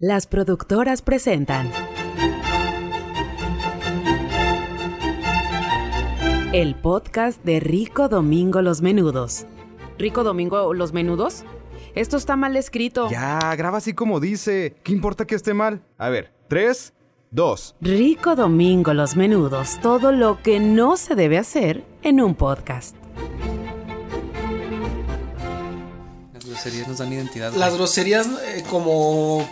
Las productoras presentan el podcast de Rico Domingo Los Menudos. ¿Rico Domingo Los Menudos? Esto está mal escrito. Ya, graba así como dice. ¿Qué importa que esté mal? A ver, tres, dos. Rico Domingo Los Menudos, todo lo que no se debe hacer en un podcast. Las groserías nos dan identidad. Las groserías eh, como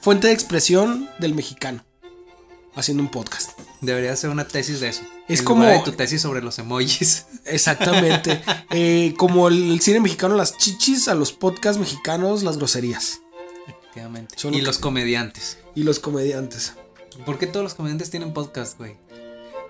fuente de expresión del mexicano. Haciendo un podcast. Debería ser una tesis de eso. Es En como- lugar de tu tesis sobre los emojis. Exactamente. Eh, como el cine mexicano, las chichis, a los podcasts mexicanos, las groserías. Efectivamente. Son Y lo los que- comediantes. Y los comediantes. ¿Por qué todos los comediantes tienen podcast, güey?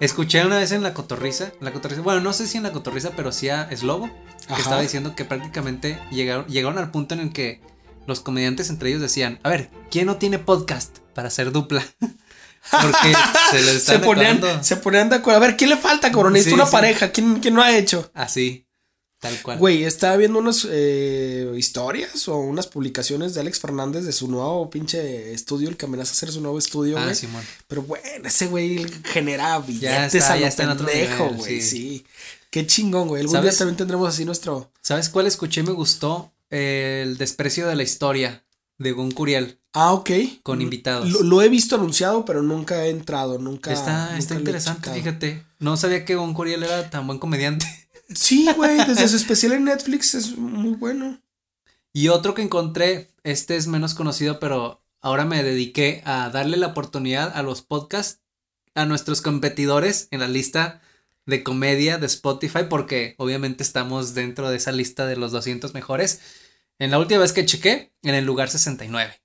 Escuché una vez en La Cotorriza, la Cotorriza, bueno, no sé si en La Cotorriza, pero sí a Slobo, que Ajá. estaba diciendo que prácticamente llegaron, llegaron al punto en el que los comediantes entre ellos decían, a ver, ¿quién no tiene podcast para hacer dupla? Porque se les Se ponían, se ponían de acuerdo. A ver, ¿qué le falta, cabrón? Necesito Sí, una sí. pareja. ¿Quién, quién lo ha hecho? Así, tal cual. Güey, estaba viendo unas eh, historias o unas publicaciones de Alex Fernández de su nuevo pinche estudio, el que amenaza hacer su nuevo estudio, ah, güey. Simón. Pero bueno, ese güey genera billetes está, a ya lo está en otro pendejo, nivel, güey, sí. sí. Qué chingón, güey. Algún ¿Sabes? día también tendremos así nuestro. ¿Sabes cuál escuché y me gustó? El desprecio de la historia de Gon Curiel Ah, ok. con invitados. Lo, lo he visto anunciado, pero nunca he entrado, nunca. está nunca está interesante, fíjate. No sabía que Gon Curiel era tan buen comediante. Sí, güey, desde su especial en Netflix es muy bueno. Y otro que encontré, este es menos conocido, pero ahora me dediqué a darle la oportunidad a los podcasts, a nuestros competidores en la lista de comedia de Spotify, porque obviamente estamos dentro de esa lista de los 200 mejores. En la última vez que chequé, en el lugar 69.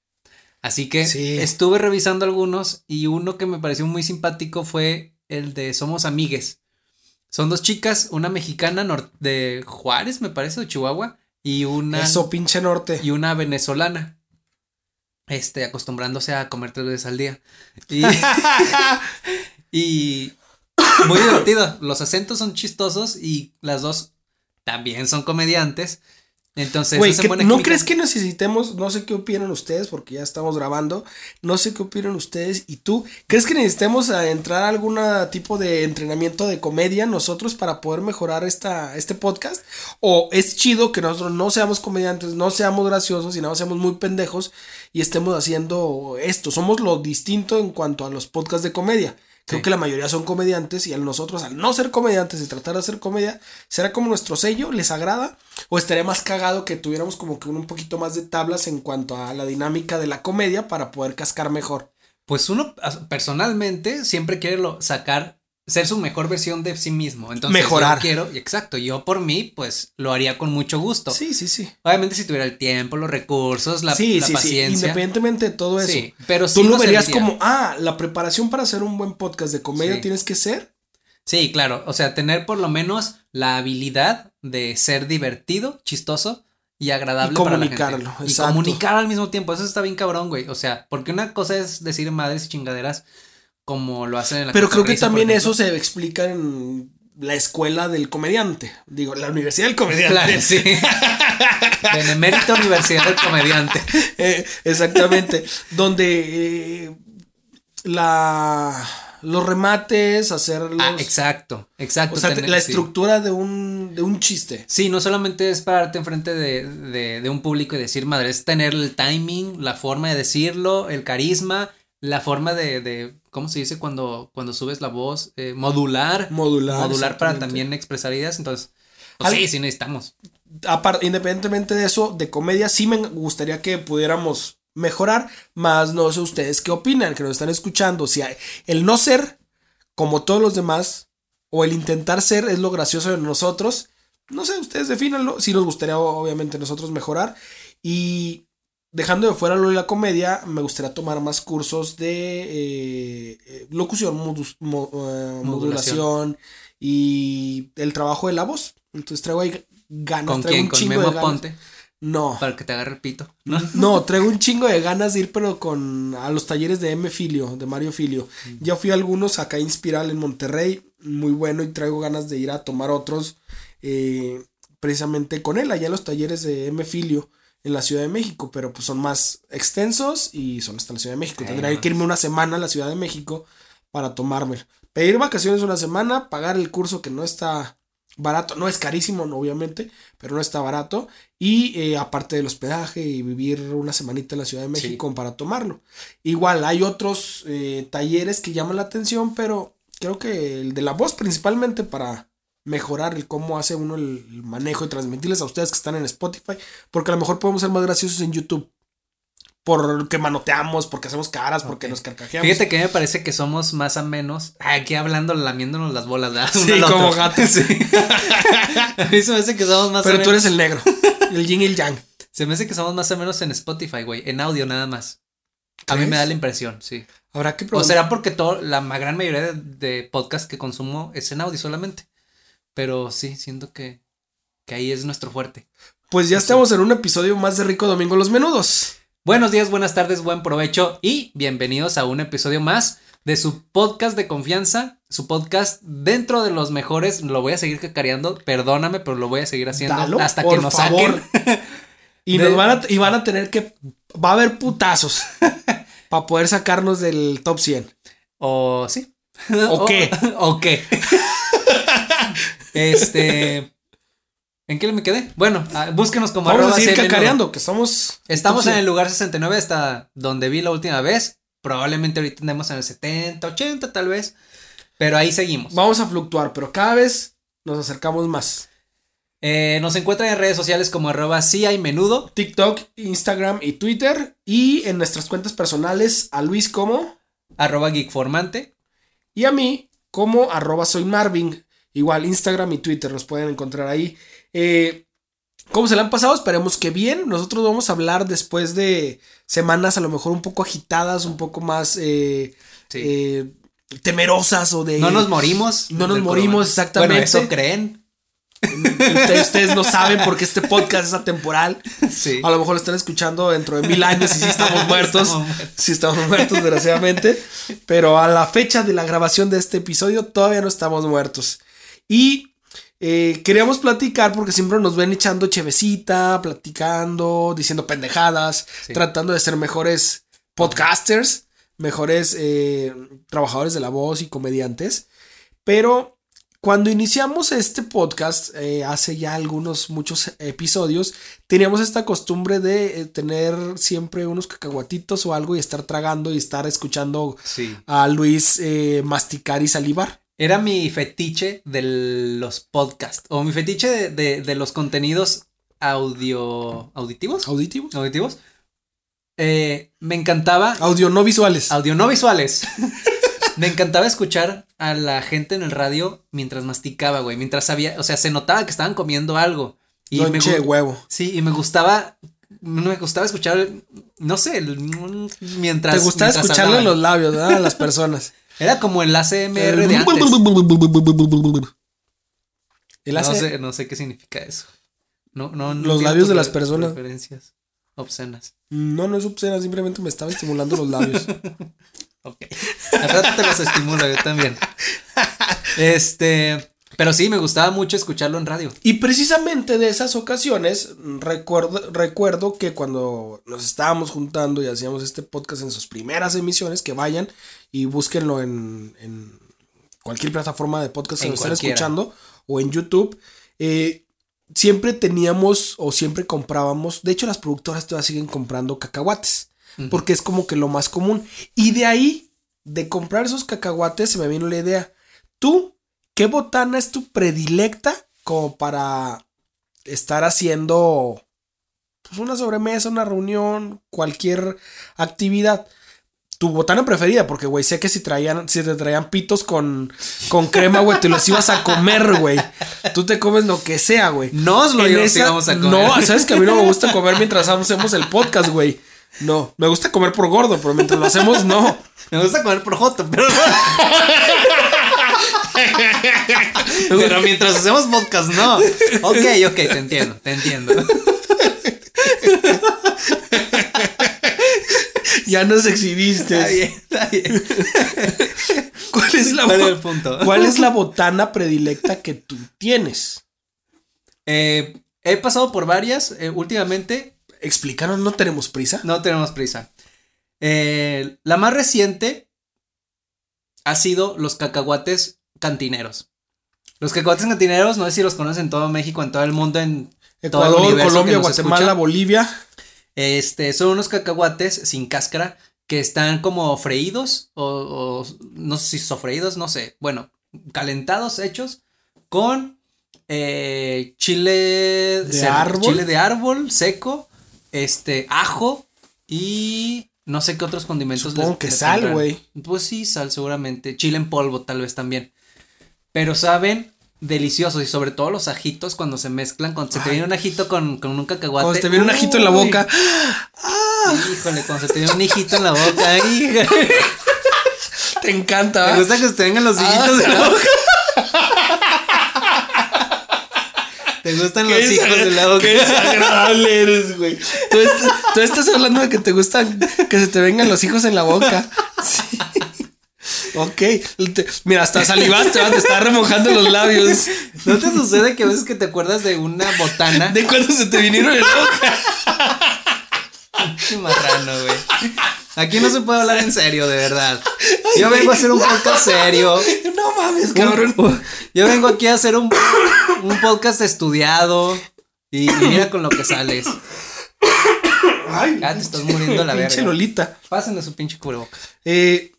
Así que Sí. estuve revisando algunos y uno que me pareció muy simpático fue el de Somos Amigues. Son dos chicas, una mexicana de Juárez, me parece, de Chihuahua, y una Eso, pinche norte. y una venezolana. Este, acostumbrándose a comer tres veces al día. Y, y muy divertido. Los acentos son chistosos y las dos también son comediantes. Entonces, que- ¿no química. crees que necesitemos, no sé qué opinan ustedes, porque ya estamos grabando, no sé qué opinan ustedes y tú, ¿crees que necesitemos entrar a algún tipo de entrenamiento de comedia nosotros para poder mejorar esta, este podcast? ¿O es chido que nosotros no seamos comediantes, no seamos graciosos y nada más seamos muy pendejos y estemos haciendo esto? Somos lo distinto en cuanto a los podcasts de comedia. Creo Sí. que la mayoría son comediantes y a nosotros, al no ser comediantes y tratar de hacer comedia, ¿será como nuestro sello? ¿Les agrada? ¿O estaría más cagado que tuviéramos como que un, poquito más de tablas en cuanto a la dinámica de la comedia para poder cascar mejor? Pues uno personalmente siempre quiere lo- sacar, ser su mejor versión de sí mismo. Entonces, Mejorar. Yo quiero, exacto, yo por mí, pues lo haría con mucho gusto. Sí, sí, sí. Obviamente, si tuviera el tiempo, los recursos, la, sí, la sí, sí. paciencia. Independientemente de todo eso. Sí, pero sí Tú lo nos verías serviría. como, ah, la preparación para hacer un buen podcast de comedia Sí. tienes que ser. Sí, claro. O sea, tener por lo menos la habilidad de ser divertido, chistoso y agradable Y para la comunicarlo, gente. Y comunicar al mismo tiempo. Eso está bien cabrón, güey. O sea, porque una cosa es decir madres y chingaderas como lo hacen en la Pero creo que también eso se explica en la escuela del comediante. Digo, la universidad del comediante. Claro, sí. Benemérita Universidad del Comediante. Eh, exactamente. donde eh, la los remates, hacer los, Ah, exacto, exacto. o sea, tener- la sí. estructura de un de un chiste. Sí, no solamente es pararte enfrente de, de, de un público y decir madre, es tener el timing, la forma de decirlo, el carisma, la forma de, de ¿cómo se dice cuando, cuando subes la voz? Eh, modular. Modular. modular para también expresar ideas. Entonces, pues Al- sí, sí necesitamos. Independientemente de eso, de comedia, sí me gustaría que pudiéramos mejorar, más no sé ustedes qué opinan, que nos están escuchando, si hay- el no ser como todos los demás o el intentar ser es lo gracioso de nosotros, no sé, ustedes defínanlo, si nos gustaría obviamente nosotros mejorar y dejando de fuera lo de la comedia, me gustaría tomar más cursos de eh, eh, locución, modus- mo- eh, Modulación. modulación y el trabajo de la voz. Entonces traigo ahí ganas, ¿Con traigo quién? un Con chingo Memo de ganas. Ponte. No, Para que te agarre el pito. ¿no? no, traigo un chingo de ganas de ir, pero con a los talleres de M Filio, de Mario Filio. Ya fui a algunos acá a Inspiral en Monterrey, muy bueno, y traigo ganas de ir a tomar otros eh, precisamente con él, allá en los talleres de M Filio. En la Ciudad de México, pero pues son más extensos y son hasta la Ciudad de México. Tendría que irme una semana a la Ciudad de México para tomármelo. Pedir vacaciones una semana, pagar el curso que no está barato, no es carísimo, obviamente, pero no está barato. Y eh, aparte del hospedaje y vivir una semanita en la Ciudad de México para tomarlo. Igual hay otros eh, talleres que llaman la atención, pero creo que el de la voz principalmente para mejorar el cómo hace uno el, manejo y transmitirles a ustedes que están en Spotify, porque a lo mejor podemos ser más graciosos en YouTube. Porque manoteamos, porque hacemos caras, porque nos carcajeamos. Fíjate que me parece que somos más o menos. Aquí hablando, lamiéndonos las bolas, ¿verdad? Sí, como gatos. Sí. a mí se me hace que somos más Pero o tú menos. eres el negro, el yin y el yang. Se me hace que somos más o menos en Spotify, güey. En audio nada más. A mí me da la impresión, sí. Habrá que O preguntar. será porque todo, la gran mayoría de, de podcasts que consumo es en audio solamente. Pero sí, siento que, que ahí es nuestro fuerte. Pues ya estamos en un episodio más de Rico Domingo Los Menudos. Buenos días, buenas tardes, buen provecho y bienvenidos a un episodio más de su podcast de confianza, su podcast dentro de los mejores. Lo voy a seguir cacareando, perdóname, pero lo voy a seguir haciendo Dalo, hasta que nos favor. saquen. Y De- nos van a, y van a tener que. Va a haber putazos. para poder sacarnos del top 100. O sí. ¿O qué? ¿O qué? Este. ¿En qué me quedé? Bueno, ah, búsquenos como Vamos a arroba seguir CMN. cacareando, que estamos. Estamos en 100. el lugar 69 hasta donde vi la última vez. Probablemente ahorita andemos en el 70, 80 tal vez. Pero ahí seguimos. Vamos a fluctuar, pero cada vez nos acercamos más. Eh, nos encuentran en redes sociales como arroba sí hay menudo. TikTok, Instagram y Twitter. Y en nuestras cuentas personales a Luis como Arroba geekformante. y a mí como arroba soy Marvin. Igual Instagram y Twitter nos pueden encontrar ahí. Eh, ¿Cómo se le han pasado? Esperemos que bien. Nosotros vamos a hablar después de semanas a lo mejor un poco agitadas, un poco más eh, Sí. eh, temerosas o de... no nos morimos. no nos morimos, exactamente. Bueno, eso creen. Ustedes, ustedes no saben porque este podcast es atemporal. Sí. A lo mejor lo están escuchando dentro de mil años y sí estamos muertos. Estamos muertos. Sí estamos muertos, desgraciadamente. Pero a la fecha de la grabación de este episodio todavía no estamos muertos. Y eh, queríamos platicar porque siempre nos ven echando chevecita, platicando, diciendo pendejadas, Sí. tratando de ser mejores podcasters, mejores eh, trabajadores de la voz y comediantes. Pero cuando iniciamos este podcast, eh, hace ya algunos, muchos episodios, teníamos esta costumbre de eh, tener siempre unos cacahuatitos o algo y estar tragando y estar escuchando Sí. a Luis eh, masticar y salivar. Era mi fetiche de los podcasts. O mi fetiche de, de- de los contenidos audio. auditivos. ¿Auditivos? Auditivos. Eh, me encantaba. Audio no visuales. Audio no visuales. me encantaba escuchar a la gente en el radio mientras masticaba, güey. Mientras sabía. O sea, se notaba que estaban comiendo algo. Y me Lonche de gu- huevo. Sí, y me gustaba. Me gustaba escuchar. No sé, mientras. Te gustaba escucharle hablaban. los labios, ¿verdad? A las personas. Era como el ACMR de antes. El No sé, no sé qué significa eso. No, no, no Los labios de las personas. Referencias obscenas. No, no es obscena, simplemente me estaba estimulando los labios. Ok. Al rato te los estimulo, yo también. Este. Pero sí, me gustaba mucho escucharlo en radio. Y precisamente de esas ocasiones, recuerdo, recuerdo que cuando nos estábamos juntando y hacíamos este podcast en sus primeras emisiones, que vayan y búsquenlo en, en cualquier plataforma de podcast que nos estén escuchando o en YouTube, eh, siempre teníamos o siempre comprábamos, de hecho las productoras todavía siguen comprando cacahuates, porque es como que lo más común. Y de ahí, de comprar esos cacahuates, se me vino la idea, tú, ¿qué botana es tu predilecta como para estar haciendo pues, una sobremesa, una reunión, cualquier actividad? Tu botana preferida, porque, güey, sé que si traían, si te traían pitos con, con crema, güey, te los ibas a comer, güey. Tú te comes lo que sea, güey. Nos lo íbamos- a comer. No, sabes que a mí no me gusta comer mientras hacemos el podcast, güey. No, me gusta comer por gordo, pero mientras lo hacemos, no. Me gusta comer por joto, pero. pero mientras hacemos podcast, no. Ok, ok, te entiendo, te entiendo. Ya nos exhibiste. Está bien, está bien. ¿Cuál es la ¿Cuál es bo- el punto? ¿Cuál es la botana predilecta que tú tienes? Eh, he pasado por varias. eh, últimamente explícanos, ¿no tenemos prisa? No tenemos prisa. Eh, la más reciente ha sido los cacahuates cantineros. Los cacahuates cantineros, no sé si los conocen en todo México, en todo el mundo, en todo el Ecuador, Colombia, Guatemala. Bolivia. Este, son unos cacahuates sin cáscara que están como freídos o, o no sé si sofreídos, no sé. Bueno, calentados, hechos con eh, chile ¿De árbol? chile de árbol seco, este, ajo y no sé qué otros condimentos. Supongo les- que sal, güey. Pues sí, sal seguramente. Chile en polvo tal vez también. Pero saben deliciosos y sobre todo los ajitos cuando se mezclan, cuando se te viene un ajito con, con un cacahuate. Cuando te viene un ajito en la boca. Híjole, cuando se te viene un hijito en la boca. híjole. Te encanta, ¿Te ¿va? gusta que se te vengan los hijitos en la boca? ¿Te gustan los hijos de la boca? Qué desagradable eres, güey. Tú, est- tú estás hablando de que te gustan que se te vengan los hijos en la boca. Ok. Mira, hasta salivaste, ¿va? te está remojando los labios. ¿No te sucede que a veces que te acuerdas de una botana? De cuando se te vinieron boca. Qué marrano, güey. Aquí no se puede hablar en serio, de verdad. Yo vengo a hacer un podcast serio. No mames, cabrón. Yo vengo aquí a hacer un, un podcast estudiado. Y, y mira con lo que sales. Ay, Ya te estás muriendo la pinche verga. Lolita. Pásenle su pinche cubreboca. Eh,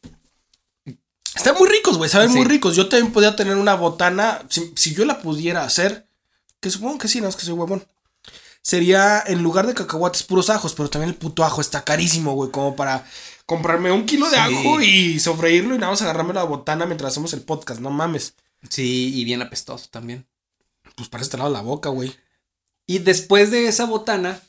están muy ricos, güey, saben Sí. muy ricos. Yo también podía tener una botana, si, si yo la pudiera hacer, que supongo que sí, no es que soy huevón. Sería en lugar de cacahuates puros ajos, pero también el puto ajo está carísimo, güey, como para comprarme un kilo de Sí. ajo y sofreírlo y nada más agarrarme la botana mientras hacemos el podcast, no mames. Sí, y bien apestoso también. Pues para este lado la boca, güey. Y después de esa botana,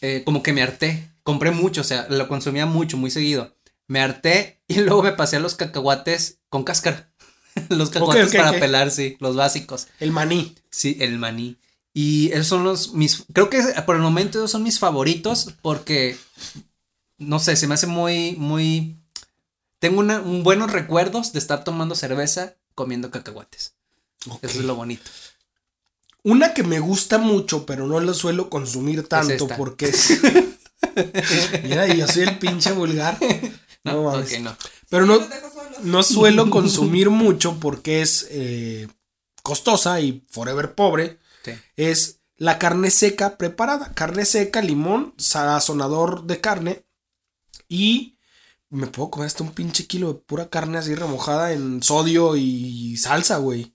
eh, como que me harté. Compré mucho, o sea, lo consumía mucho, muy seguido. Me harté y luego me pasé a los cacahuates con cáscara. los cacahuates para pelar, sí, los básicos. El maní. Sí, el maní. Y esos son los mis. Creo que por el momento esos son mis favoritos porque. No sé, se me hace muy, muy. Tengo una, un buenos recuerdos de estar tomando cerveza comiendo cacahuates. Eso es lo bonito. Una que me gusta mucho, pero no la suelo consumir tanto porque es. Mira, y yo soy el pinche vulgar. No, No no. Pero no, no suelo consumir mucho porque es eh, costosa y forever pobre. Sí. Es la carne seca preparada. Carne seca, limón, sazonador de carne. Y me puedo comer hasta un pinche kilo de pura carne así remojada en sodio y salsa, güey.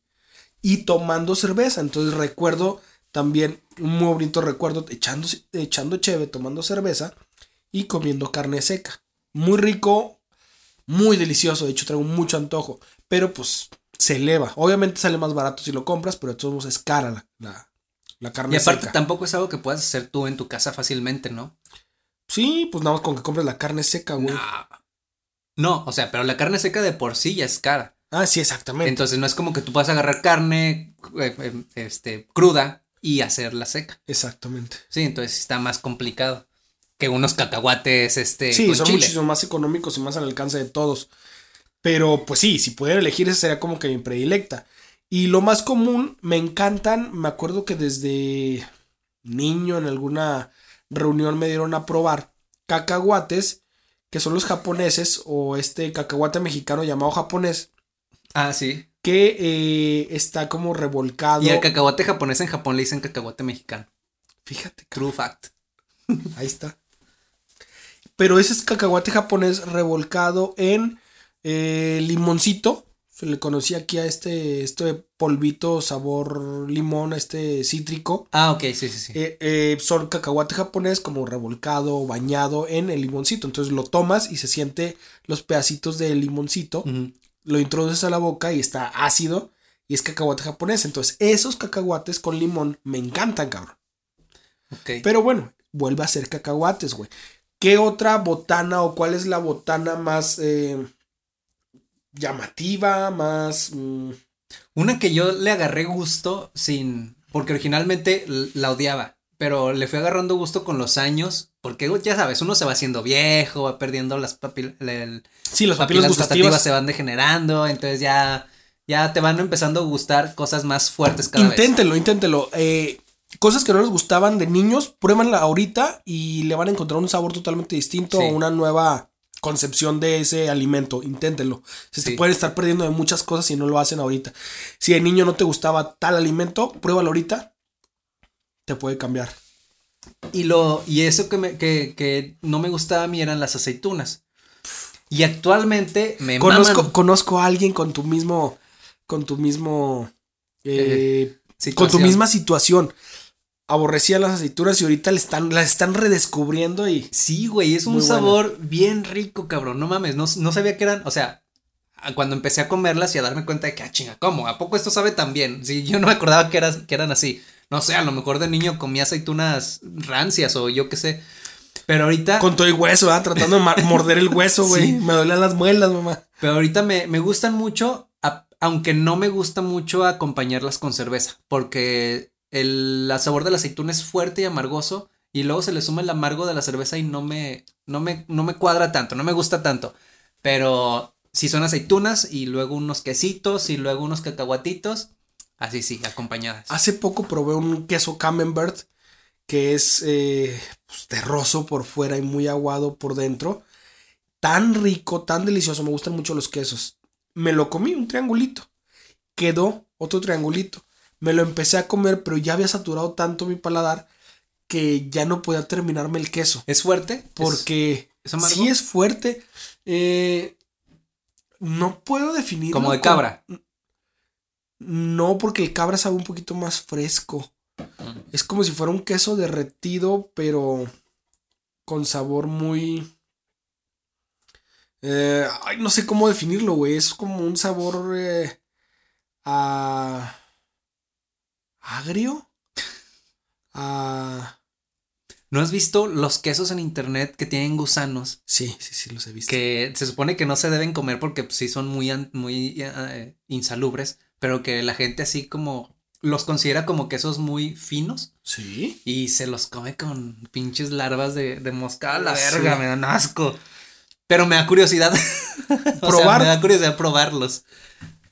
Y tomando cerveza. Entonces recuerdo también un muy bonito recuerdo echando, echando cheve, tomando cerveza y comiendo carne seca. Muy rico, muy delicioso. De hecho, traigo mucho antojo. Pero pues se eleva. Obviamente sale más barato si lo compras, pero de todos modos es cara la, la, la carne Y aparte seca. tampoco es algo que puedas hacer tú en tu casa fácilmente, ¿no? Sí, pues nada más con que compres la carne seca, güey. No, o sea, pero la carne seca de por sí ya es cara. Ah, sí, exactamente. Entonces no es como que tú puedas agarrar carne eh, eh, este, cruda y hacerla seca. exactamente. Sí, entonces está más complicado que unos cacahuates este, Sí, con son chile. muchísimo más económicos y más al alcance de todos. Pero pues sí, si pudiera elegir, esa sería como que mi predilecta. Y lo más común, me encantan. Me acuerdo que desde niño en alguna reunión me dieron a probar cacahuates, que son los japoneses, o este cacahuate mexicano llamado japonés, Ah, sí. que eh, está como revolcado. Y el cacahuate japonés en Japón le dicen cacahuate mexicano. Fíjate, True fact. Ahí está. Pero ese es cacahuate japonés revolcado en eh, limoncito. Se le conocía aquí a este, este polvito sabor limón, este cítrico. Ah, ok, sí, sí, sí. Eh, eh, son cacahuate japonés como revolcado, bañado en el limoncito. Entonces lo tomas y se siente los pedacitos del limoncito. Lo introduces a la boca y está ácido. Y es cacahuate japonés. Entonces esos cacahuates con limón me encantan, cabrón. Ok. Pero bueno, vuelve a ser cacahuates, güey. ¿Qué otra botana o cuál es la botana más eh, llamativa, más... mm, Una que yo le agarré gusto sin. Porque originalmente la odiaba. Pero le fui agarrando gusto con los años. Porque ya sabes, uno se va haciendo viejo, va perdiendo las papil- el- sí, los papilas papilas gustativas gustativas. se van degenerando. Entonces ya. Ya te van empezando a gustar cosas más fuertes cada vez. Inténtelo, inténtelo. Eh, cosas que no les gustaban de niños, pruébanla ahorita y le van a encontrar un sabor totalmente distinto Sí. o una nueva concepción de ese alimento. Inténtenlo. Se Sí. pueden estar perdiendo de muchas cosas si no lo hacen ahorita. Si de niño no te gustaba tal alimento, pruébalo ahorita. Te puede cambiar. Y lo, y eso que, me, que, que no me gustaba a mí eran las aceitunas. Y actualmente me Conozco, maman conozco a alguien con tu mismo. Con tu mismo. eh, con tu misma situación. Aborrecía las aceitunas y ahorita le están, las están redescubriendo y. Sí, güey, es un sabor bien rico, cabrón. No mames, no, no sabía que eran, o sea, cuando empecé a comerlas y a darme cuenta de que, ah, chinga, ¿cómo? ¿A poco esto sabe tan bien? Sí, yo no me acordaba que, eras, que eran así. No sé, a lo mejor de niño comía aceitunas rancias o yo qué sé. Pero ahorita, Con todo el hueso, ¿verdad? Tratando de morder el hueso, güey. Sí. Me duelen las muelas, mamá. pero ahorita me, me gustan mucho, a- aunque no me gusta mucho acompañarlas con cerveza, porque el sabor de la aceituna es fuerte y amargoso. Y luego se le suma el amargo de la cerveza y no me, no me, no me cuadra tanto, no me gusta tanto. Pero si son aceitunas y luego unos quesitos y luego unos cacahuatitos, así sí, acompañadas. Hace poco probé un queso Camembert que es eh, pues, terroso por fuera y muy aguado por dentro. Tan rico, tan delicioso. Me gustan mucho los quesos. Me lo comí, un triangulito. Quedó otro triangulito. Me lo empecé a comer, pero ya había saturado tanto mi paladar que ya no podía terminarme el queso. ¿Es fuerte? ¿Es- Porque ¿es sí es fuerte. Eh, no puedo definirlo. como de cabra. No, porque el cabra sabe un poquito más fresco. Es como si fuera un queso derretido, pero con sabor muy... eh, ay, no sé cómo definirlo, güey. Es como un sabor eh, a... agrio. A... ¿No has visto los quesos en internet que tienen gusanos? Sí, sí, sí, los he visto. Que se supone que no se deben comer porque pues, sí son muy, muy eh, insalubres, pero que la gente así como los considera como quesos muy finos Sí. y se los come con pinches larvas de, de mosca. A la Sí. verga, me dan asco. Pero me da curiosidad. O sea, Probar. me da curiosidad probarlos.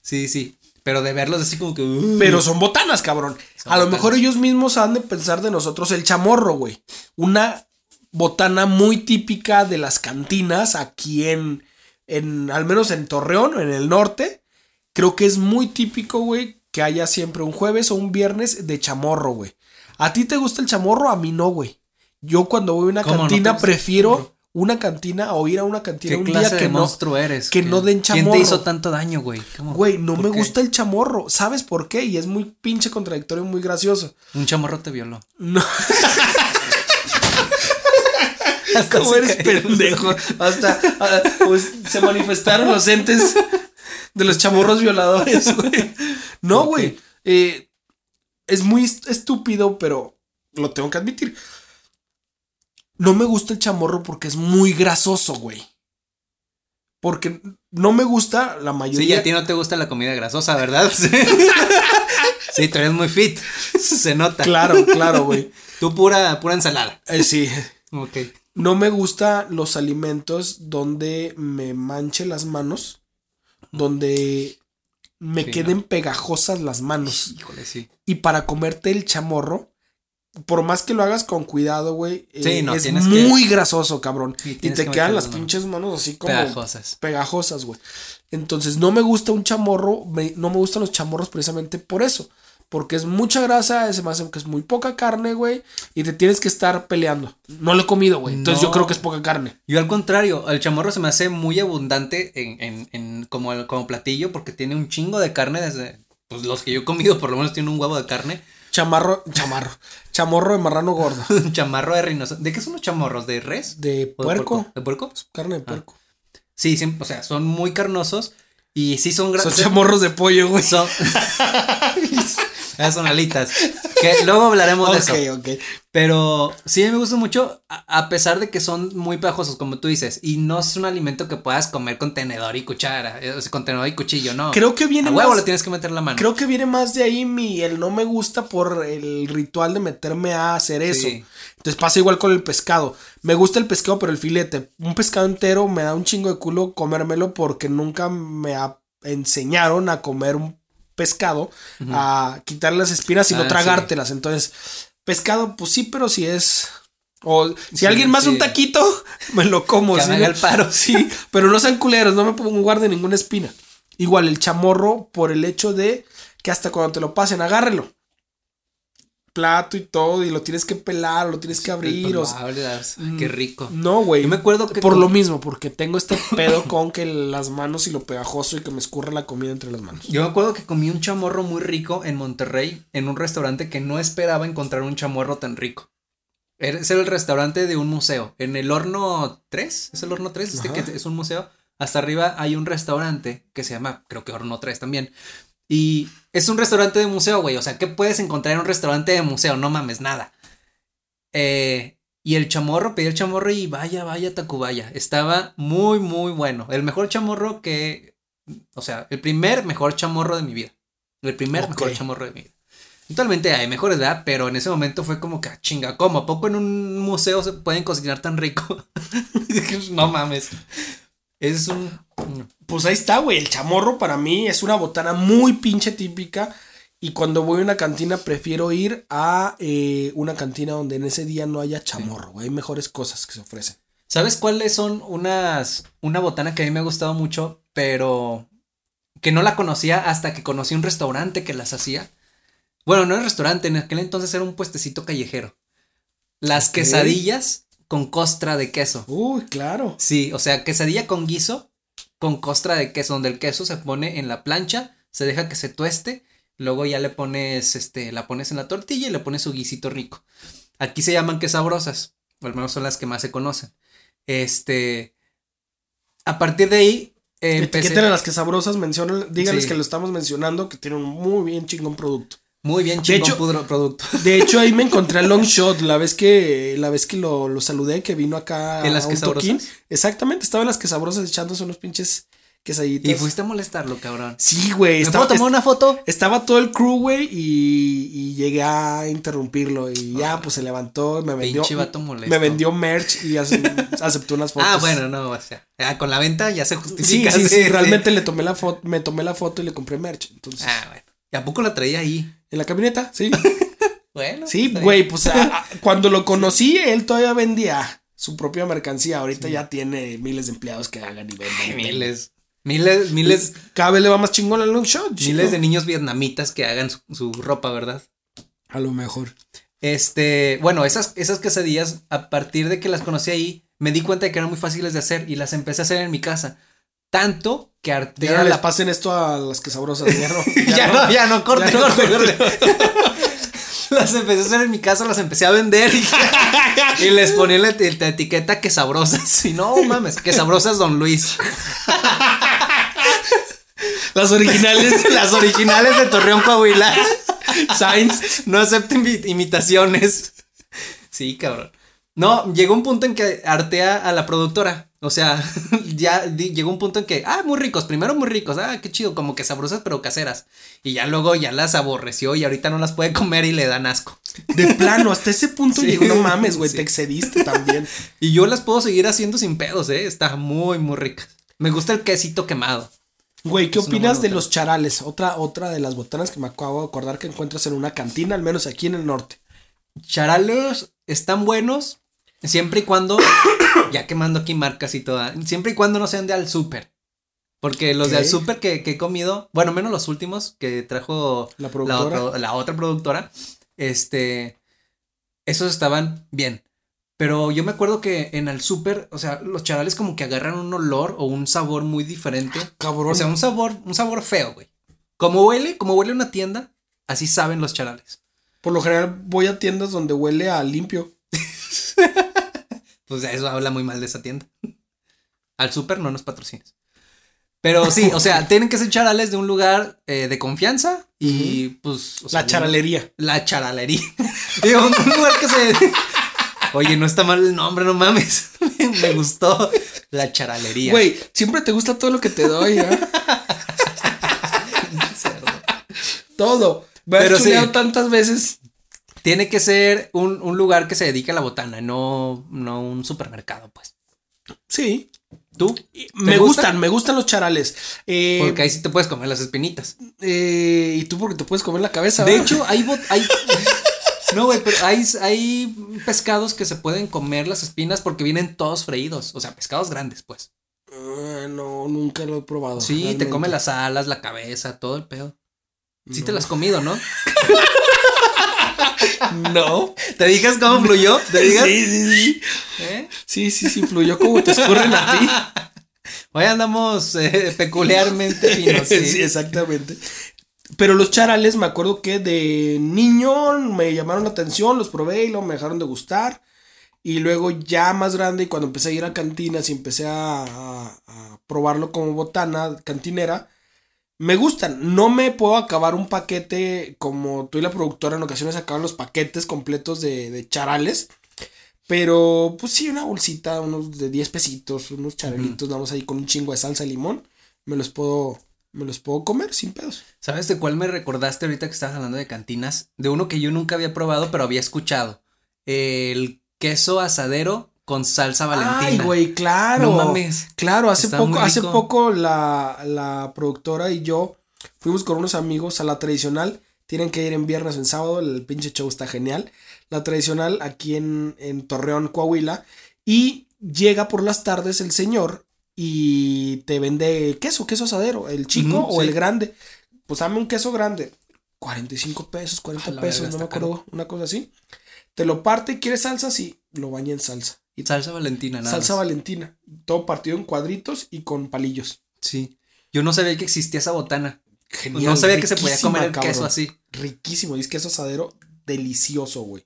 Sí, sí. Pero de verlos así como que. uh, Pero son botanas, cabrón. Son a lo mejor ellos mismos han de pensar de nosotros el chamorro, güey. Una botana muy típica de las cantinas aquí en, en, al menos en Torreón, en el norte. Creo que es muy típico, güey, que haya siempre un jueves o un viernes de chamorro, güey. ¿A ti te gusta el chamorro? A mí no, güey. Yo cuando voy a una ¿Cómo no te cantina prefiero? Una cantina o ir a una cantina ¿Qué un clase día de que no. monstruo eres? que no den ¿Quién chamorro. te hizo tanto daño, güey? ¿Cómo? Güey, no ¿Por me qué? gusta el chamorro. ¿Sabes por qué? Y es muy pinche contradictorio y muy gracioso. Un chamorro te violó. No. Hasta ¿Cómo eres pendejo? Hasta ah, pues, se manifestaron los entes de los chamorros violadores, güey. No, güey. eh, es muy est- estúpido, pero lo tengo que admitir. No me gusta el chamorro porque es muy grasoso, güey. Porque no me gusta la Sí, y mayoría. a ti no te gusta la comida grasosa, ¿verdad? Sí, Sí, tú eres muy fit. Se nota. Claro, claro, güey. Tú pura, pura ensalada. Eh, sí. Ok. No me gusta los alimentos donde me manche las manos, donde me Sí, queden pegajosas las manos. Híjole, sí. Y para comerte el chamorro, por más que lo hagas con cuidado, güey, eh, Sí, no, es que- muy grasoso, cabrón. Sí, y te que quedan las pinches manos así como Pegajosas. pegajosas, güey. Entonces, no me gusta un chamorro, me- no me gustan los chamorros precisamente por eso. Porque es mucha grasa, se me hace que es muy poca carne, güey. Y te tienes que estar peleando. No lo he comido, güey. Entonces yo creo que es poca carne. Yo al contrario, el chamorro se me hace muy abundante en, en, en como, platillo porque tiene un chingo de carne desde pues, los que yo he comido, por lo menos tiene un huevo de carne. Chamarro, chamarro. Chamorro de marrano gordo. Chamarro de rinoceronte. ¿De qué son los chamorros? ¿De res? De ¿O puerco. ¿De puerco? Carne Ah, de puerco. Sí, siempre, o sea, son muy carnosos y sí son Son grandes. chamorros de pollo, güey. Son. Esas son alitas. Que luego hablaremos de eso. Ok, ok. Pero sí me gusta mucho, a, pesar de que son muy pegajosos, como tú dices. Y no es un alimento que puedas comer con tenedor y cuchara. eh, O sea, con tenedor y cuchillo, no. Creo que viene a huevo más- le tienes que meter la mano. Creo que viene más de ahí mi el no me gusta por el ritual de meterme a hacer eso. Sí. Entonces pasa igual con el pescado. Me gusta el pescado, pero el filete. Un pescado entero me da un chingo de culo comérmelo porque nunca me enseñaron a comer un pescado, a quitar las espinas y no Ah, tragártelas. Entonces, Pescado, pues sí, pero si es. O si Sí, alguien más sí. un taquito, me lo como. Que ¿sí? me haga el paro. Sí, pero no sean culeros, no me pongo guarde ninguna espina. Igual el chamorro por el hecho de que hasta cuando te lo pasen, agárrelo. Plato y todo, y lo tienes que pelar, lo tienes que abrir. o sea, Probables, ay, Qué rico. no, güey. Yo me acuerdo que Por con- lo mismo, porque tengo este pedo con que las manos y lo pegajoso y que me escurra la comida entre las manos. Yo me acuerdo que comí un chamorro muy rico en Monterrey, en un restaurante que no esperaba encontrar un chamorro tan rico. Era- Es el restaurante de un museo. En el horno 3, es el horno 3, este que es un museo. Hasta arriba hay un restaurante que se llama, creo que horno 3 también. Y es un restaurante de museo, güey. O sea, ¿qué puedes encontrar en un restaurante de museo? No mames, nada. Eh, y el chamorro, pedí el chamorro y vaya, vaya, Tacubaya. Estaba muy, muy bueno. El mejor chamorro que. O sea, el primer mejor chamorro de mi vida. El primer mejor chamorro de mi vida. Actualmente hay mejores, ¿verdad? Pero en ese momento fue como que, ah, chinga, ¿cómo? ¿A poco en un museo se pueden cocinar tan rico? no mames. Es un. Pues ahí está, güey. El chamorro para mí es una botana muy pinche típica. Y cuando voy a una cantina, prefiero ir a eh, una cantina donde en ese día no haya chamorro, güey. Hay mejores cosas que se ofrecen. ¿Sabes cuáles son unas. Una botana que a mí me ha gustado mucho, pero. que no la conocía hasta que conocí un restaurante que las hacía? Bueno, no era restaurante, en aquel entonces era un puestecito callejero. Las quesadillas con costra de queso. Uy, claro. Sí, o sea, quesadilla con guiso, con costra de queso, donde el queso se pone en la plancha, se deja que se tueste, luego ya le pones, este, la pones en la tortilla y le pones su guisito rico. Aquí se llaman quesabrosas, o al menos son las que más se conocen. Este, a partir de ahí, eh, Etiqueten a las que sabrosas, mencionan, díganles Sí. que lo estamos mencionando, que tienen un muy bien chingón producto. Muy bien De chingón hecho- pudro- producto. De hecho, ahí me encontré a Long Shot la vez que, la vez que lo, lo saludé, que vino acá ¿En las a un toquín. Exactamente, estaba en las quesabrosas echándose unos pinches quesadillitas. Y fuiste a molestarlo, cabrón. Sí, güey. ¿Me Estaba, puedo tomar una foto? estaba todo el crew, güey, y, y llegué a interrumpirlo. Y ya, pues se levantó, me vendió. Vato molesto. Me vendió merch y ace- aceptó unas fotos. Ah, bueno, no, o sea, ya con la venta ya se Sí, justifica. sí, sí, realmente le tomé la foto, me tomé la foto y le compré merch. Entonces, Ah, bueno. ¿Y a poco la traía ahí? En la camioneta, sí. Bueno. Sí, güey, pues a- a- cuando lo conocí, él todavía vendía su propia mercancía. Ahorita ya tiene miles de empleados que hagan y vendan. Ay, miles, miles, miles, Cada vez le va más chingón al long shot. miles de niños vietnamitas que hagan su, su ropa, ¿verdad? A lo mejor. Este, bueno, esas, esas quesadillas, a partir de que las conocí ahí, me di cuenta de que eran muy fáciles de hacer y las empecé a hacer en mi casa. Tanto que Ya Artea. no le las- pasen esto a las que sabrosas. Ya no, ya, no, ya no, corte, ya no corte, corte. corte. las empecé a hacer en mi casa, las empecé a vender y, y les ponía la, la etiqueta que sabrosas. Y no mames, que sabrosas Don Luis. Las originales. Las originales de Torreón Coahuila. Sainz. No acepto invi- imitaciones. Sí, cabrón. No, llegó un punto en que artea a la productora. O sea, ya llegó un punto en que, ah, muy ricos, primero muy ricos, ah, qué chido, como que sabrosas pero caseras. Y ya luego ya las aborreció y ahorita no las puede comer y le dan asco. De plano, hasta ese punto Sí. llegó. No mames, güey, Sí. te excediste también. Y yo las puedo seguir haciendo sin pedos, eh. Está muy, muy rica. Me gusta el quesito quemado. Güey, ¿qué Es opinas de los charales? Otra, otra de las botanas que me acabo de acordar que encuentras en una cantina, al menos aquí en el norte. Charales están buenos siempre y cuando, ya quemando aquí marcas y toda, siempre y cuando no sean de al super. Porque los de al super que, que he comido, bueno, menos los últimos que trajo La la, productora. otro- la otra productora, este, esos estaban bien. Pero yo me acuerdo que en el super, o sea, los charales como que agarran un olor o un sabor muy diferente. Cabrón. O sea, un sabor, un sabor feo, güey. Como huele, como huele una tienda, así saben los charales. Por lo general voy a tiendas donde huele a limpio. Pues eso habla muy mal de esa tienda. Al super no nos patrocines. Pero sí, o sea, tienen que ser charales de un lugar eh, de confianza y pues. o sea, la charalería. La charalería. Digo, un lugar que se. Oye, no está mal el nombre, no mames. Me gustó la charalería. Güey, siempre te gusta todo lo que te doy, ¿eh? Todo. Me Pero has sí. tantas veces. Tiene que ser un, un lugar que se dedique a la botana, no, no un supermercado, pues. Sí. ¿Tú? Me gusta? gustan, me gustan los charales. Eh, Porque ahí sí te puedes comer las espinitas. eh, y tú porque te puedes comer la cabeza. De ¿verdad? hecho, hay, hay, No, güey, pero hay, hay pescados que se pueden comer las espinas porque vienen todos freídos. O sea, pescados grandes, pues. Ah, no, nunca lo he probado. Sí, te come las alas, la cabeza, todo el pedo. Sí te las has comido, ¿no? No. ¿Te digas cómo fluyó? ¿Te digas? Sí, sí, sí. ¿Eh? Sí, sí, sí, fluyó como te escurren a ti. Hoy andamos eh, peculiarmente finos, ¿sí? sí, exactamente. Pero los charales, me acuerdo que de niño me llamaron la atención, los probé y luego me dejaron de gustar. Y luego ya más grande, y cuando empecé a ir a cantinas y empecé a, a- a probarlo como botana cantinera, me gustan. No me puedo acabar un paquete como tú y la productora en ocasiones acaban los paquetes completos de, de charales. Pero pues sí, una bolsita, unos de 10 pesitos, unos charalitos, vamos ahí con un chingo de salsa de limón. Me los puedo, me los puedo comer sin pedos. ¿Sabes de cuál me recordaste ahorita que estabas hablando de cantinas? De uno que yo nunca había probado, pero había escuchado. El queso asadero con salsa valentina. Ay, güey, claro. No mames. Claro, hace Está poco, hace poco la, la productora y yo fuimos con unos amigos a la tradicional. Tienen que ir en viernes o en sábado, el pinche show está genial. La tradicional aquí en, en Torreón, Coahuila. Y llega por las tardes el señor y te vende queso, queso asadero, el chico o sí. el grande. Pues dame un queso grande. 45 pesos, 40 A la pesos, no me acuerdo, una cosa así. Te lo parte y quieres salsa, sí, lo baña en salsa. Y Salsa valentina, nada salsa más. valentina. Todo partido en cuadritos y con palillos. Sí. Yo no sabía que existía esa botana. Genial. no sabía que se podía comer el cabrón. queso así. Riquísimo. Y es queso asadero delicioso, güey.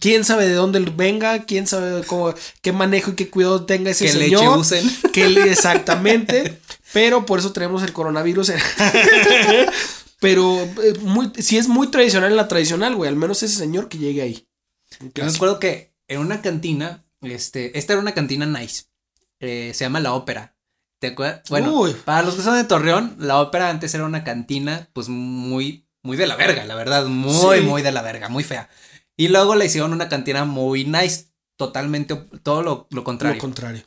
¿Quién sabe de dónde venga? ¿Quién sabe cómo, qué manejo y qué cuidado tenga ese Que leche señor? usen. Que le- exactamente. pero por eso tenemos el coronavirus. en- pero eh, muy, si es muy tradicional en la tradicional, güey. Al menos ese señor que llegue ahí. Yo me acuerdo que en una cantina, este, esta era una cantina nice. eh, se llama La Ópera. ¿Te acuerdas? Bueno, Uy. para los que son de Torreón, La Ópera antes era una cantina, pues muy, muy de la verga, la verdad. Muy, Sí. muy de la verga, muy fea. Y luego le hicieron una cantina muy nice, totalmente, todo lo, lo contrario. Lo contrario.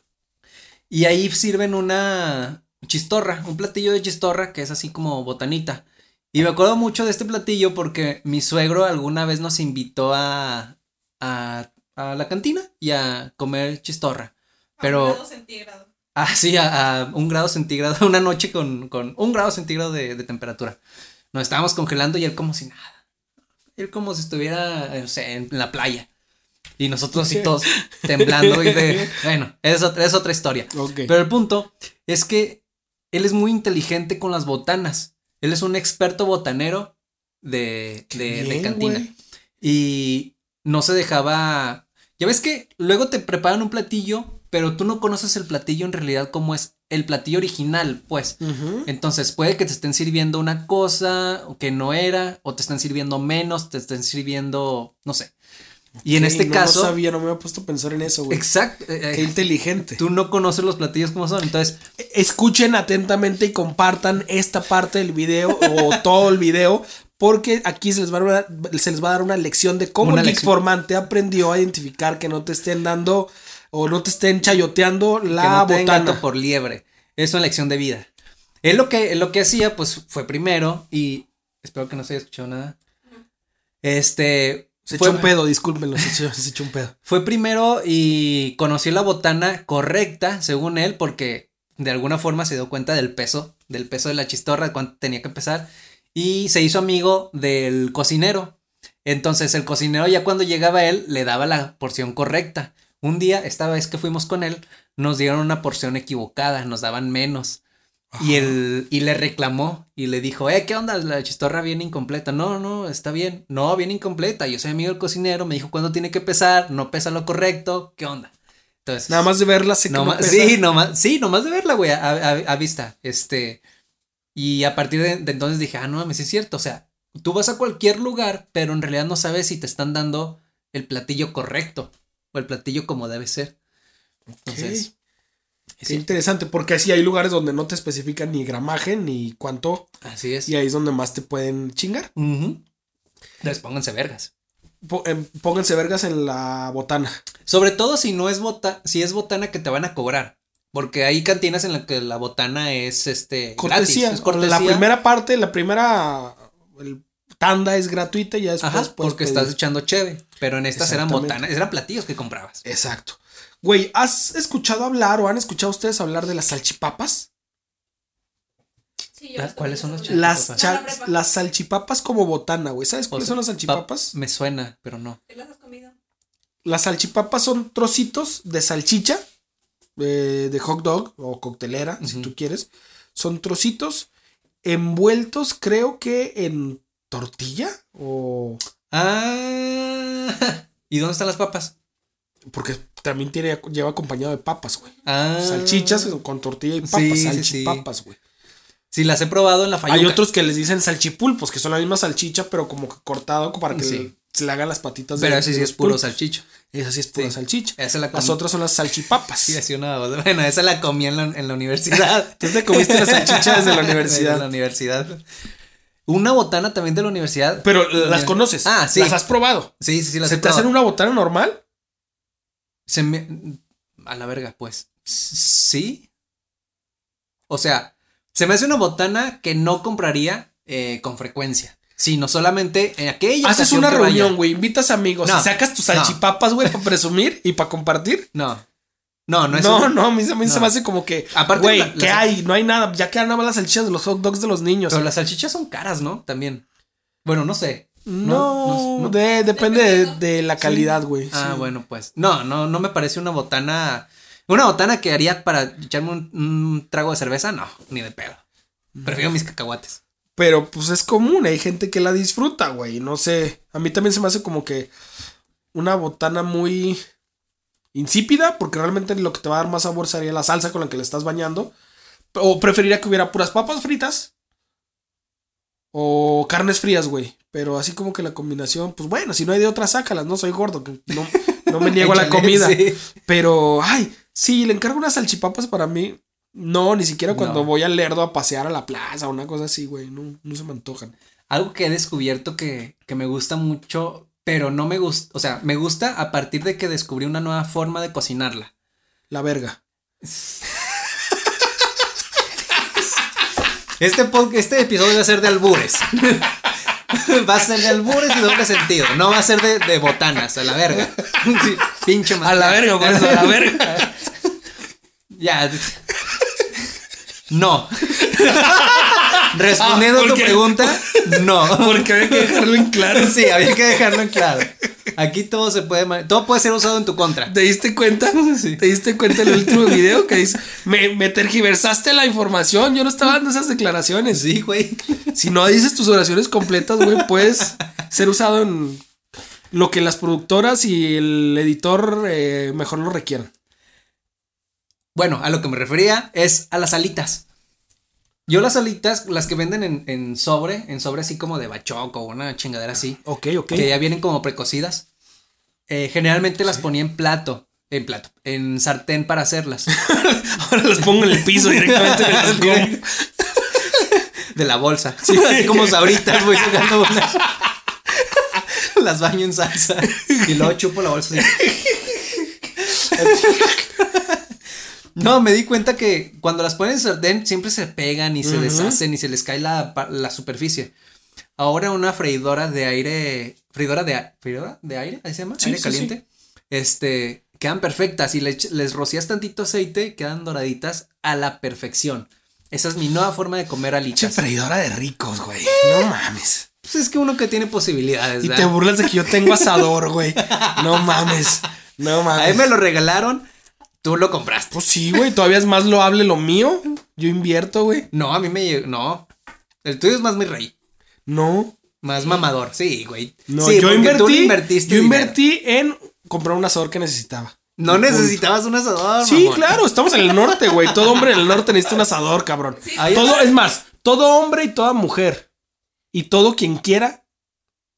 Y ahí sirven una chistorra, un platillo de chistorra que es así como botanita. Y me acuerdo mucho de este platillo porque mi suegro alguna vez nos invitó a, a, a la cantina y a comer chistorra. Pero, A un grado centígrado. ah, sí, a, a un grado centígrado, una noche con, con un grado centígrado de, de temperatura. Nos estábamos congelando y él como si nada. Él como si estuviera, no sé, en la playa. Y nosotros así todos temblando y de, bueno, es otra, es otra historia. Pero el punto es que él es muy inteligente con las botanas. Él es un experto botanero de, de, cantina. Y no se dejaba. Ya ves que luego te preparan un platillo, pero tú no conoces el platillo en realidad como es el platillo original, pues. Entonces puede que te estén sirviendo una cosa que no era, o te estén sirviendo menos, te estén sirviendo, no sé. Y en Sí, este no, caso, No sabía, no me había puesto a pensar en eso, güey. exacto, eh, Qué eh, inteligente. tú no conoces los platillos como son, entonces Escuchen atentamente y compartan esta parte del video o todo el video. Porque aquí se les, va a dar una, se les va a dar una lección de cómo Una el. Informante aprendió a identificar que no te estén dando o no te estén chayoteando que la no te den botana. por liebre. Es una lección de vida. Él lo que, lo que hacía, pues, fue primero y espero que no se haya escuchado nada. Este. Se fue, echó un pedo, discúlpenlo, se echó, se echó un pedo. fue primero y conoció la botana correcta, según él, porque de alguna forma se dio cuenta del peso, del peso de la chistorra, de cuánto tenía que pesar. Y se hizo amigo del cocinero. Entonces el cocinero ya cuando llegaba él le daba la porción correcta. Un día, esta vez que fuimos con él, nos dieron una porción equivocada, nos daban menos. Y él y le reclamó y le dijo, eh, ¿qué onda? La chistorra viene incompleta. No, no, está bien. No, viene incompleta. Yo soy amigo del cocinero, me dijo cuándo tiene que pesar, no pesa lo correcto. ¿Qué onda? Entonces, Nada más de verla pesa. sí, nomás, sí, nomás de verla, güey, a, a- a vista. Este, y a partir de, de entonces dije, ah, no mames, es cierto. O sea, tú vas a cualquier lugar, pero en realidad no sabes si te están dando el platillo correcto o el platillo como debe ser. Entonces, Qué sí, interesante, porque así hay lugares donde no te especifican ni gramaje ni cuánto, así es. y ahí es donde más te pueden chingar. Ujú. Entonces pónganse vergas. Em, pónganse vergas en la botana. Sobre todo si no es bota, si es botana que te van a cobrar. Porque hay cantinas en las que la botana es este Cortesía. gratis, es cortesía. La primera parte, la primera. el tanda es gratuita y ya después Ajá, porque pedir. estás echando cheve. Pero en estas eran botanas, eran platillos que comprabas. Exacto. Güey, ¿has escuchado hablar o han escuchado ustedes hablar de las salchipapas? Sí, yo ¿cuáles son las. Las, las salchipapas como botana, güey. ¿Sabes O cuáles sea, son las salchipapas? pa- me suena, pero no. ¿Qué las has comido? Las salchipapas son trocitos de salchicha, eh, de hot dog o coctelera, si tú quieres. Son trocitos envueltos, creo que en tortilla o... Ah, ¿y dónde están las papas? Porque también tiene, lleva acompañado de papas, güey. Ah, Salchichas con tortilla y papas, Sí, salchipapas, güey. Sí, las he probado en la fayuca. Hay otros que les dicen salchipulpos, que son la misma salchicha, pero como que cortado para que se le hagan las patitas Pero de ese sí es puro salchicho. Esa sí es pura Sí. salchicha. Esa la Las otras son las salchipapas. Sí, así una. Bueno, esa la comí en la, en la universidad. Tú te comiste las salchichas de la De la universidad. universidad. Una botana también de la universidad. Pero las conoces. Ah, sí. Las has probado. Sí, sí, sí, las ¿Se he te hacen una botana normal? Se me. A la verga, pues. Sí. O sea, se me hace una botana que no compraría eh, con frecuencia. Sino solamente en aquella. Haces una reunión, güey. Invitas amigos No, y sacas tus salchipapas, güey, para presumir y para compartir. No. No, no es. No, un- no, a mí, se- a mí se me hace como que. Aparte, güey, la- ¿qué hay? No hay nada. Ya quedan nada más las salchichas de los hot dogs de los niños. Pero las salchichas son caras, ¿no? También. Bueno, no sé. No, no, no. de- depende de, la calidad, güey. Ah, sí. bueno, pues. No, no, no me parece una botana. Una botana que haría para echarme un, un trago de cerveza, no, ni de pedo. Prefiero mis cacahuates. Pero pues es común, hay gente que la disfruta, güey. No sé. A mí también se me hace como que una botana muy insípida, porque realmente lo que te va a dar más sabor sería la salsa con la que le estás bañando. O preferiría que hubiera puras papas fritas. O carnes frías, güey. Pero así como que la combinación, pues bueno, si no hay de otra, sácalas, no soy gordo, que no, no me niego a la comida. Pero, ay, sí, le encargo unas salchipapas para mí. No, ni siquiera cuando No. voy al Lerdo a pasear a la plaza o una cosa así, güey. No, no se me antojan. Algo que he descubierto que, que me gusta mucho, pero no me gusta, o sea, me gusta a partir de que descubrí una nueva forma de cocinarla. La verga. Este, este episodio va a ser de albures. va a ser de albures y doble sentido. No va a ser de, de botanas, a la verga. Sí, pinche A la verga, por eso, a la verga. Ya. No. Respondiendo Ah, a tu ¿por qué? pregunta, no. Porque había que dejarlo en claro. Sí, había que dejarlo en claro. Aquí todo se puede, todo puede ser usado en tu contra. ¿Te diste cuenta? Sí. ¿Te diste cuenta en el último video que dice, me, me tergiversaste la información? Yo no estaba dando esas declaraciones. Sí, güey. Si no dices tus oraciones completas, güey, puedes ser usado en lo que las productoras y el editor eh, mejor lo requieran. Bueno, a lo que me refería es a las alitas. Yo las alitas, las que venden en, en sobre, en sobre así como de bachoco o una chingadera así, Ok, ok. que ya vienen como precocidas, eh, generalmente las ponía en plato, en plato, en sartén para hacerlas. Ahora las pongo en el piso directamente. De la bolsa. Así como sabritas, voy sacando una. Las baño en salsa. Y luego chupo la bolsa. así. No, me di cuenta que cuando las ponen en sartén siempre se pegan y se deshacen y se les cae la, la superficie. Ahora una freidora de aire, freidora de, freidora de aire, ¿ahí se llama? Sí, aire sí, caliente. Este, quedan perfectas y le ech- les rocías tantito aceite, quedan doraditas a la perfección. Esa es mi nueva forma de comer Che alitas. freidora de ricos, güey. No mames. Pues es que uno que tiene posibilidades, Y te burlas de que yo tengo asador, güey. No mames. No mames. A él me lo regalaron, tú lo compraste. Pues sí, güey. Todavía es más loable lo mío. Yo invierto, güey. No, a mí me llegó, no. El tuyo es más mi rey, No. más mamador, sí, güey. No, Sí, yo invertí. tú invertiste yo dinero. invertí en comprar un asador que necesitaba. No necesitabas un asador, Sí, mamón. claro, estamos en el norte, güey. Todo hombre en el norte necesita un asador, cabrón. Ahí todo, está. es más, todo hombre y toda mujer. Y todo quien quiera.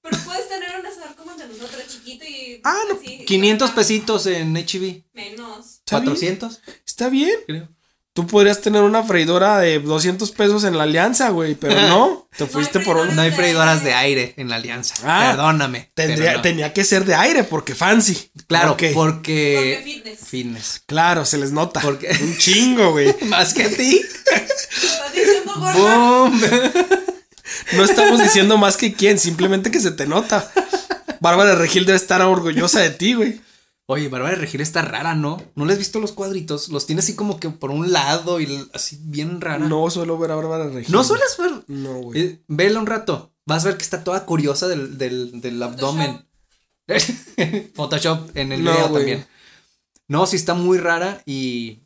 Pero puedes tener un asador como el de nosotros, chiquito y. Ah, no, así, 500 ajá, pesitos en HB. Menos. ¿Está bien? 400, Está bien. creo. Tú podrías tener una freidora de 200 pesos en la alianza, güey. Pero no. Te fuiste por un. No hay freidoras de aire en la alianza. Ah, Perdóname. Tendría, no. Tenía que ser de aire porque fancy. Claro, porque. Porque fitness. Fitness. Claro, se les nota. Porque- Un chingo, güey. Más que a ti. No estamos diciendo más que quién, simplemente que se te nota. Bárbara Regil debe estar orgullosa de ti, güey. Oye, Bárbara de Regil está rara, ¿no? ¿No le has visto los cuadritos? Los tiene así como que por un lado y así bien rara. No suelo ver a Bárbara Regil. ¿No sueles ver? No, güey. Eh, vela un rato. Vas a ver que está toda curiosa del, del, del abdomen. Photoshop en el No, video también. No, sí está muy rara y.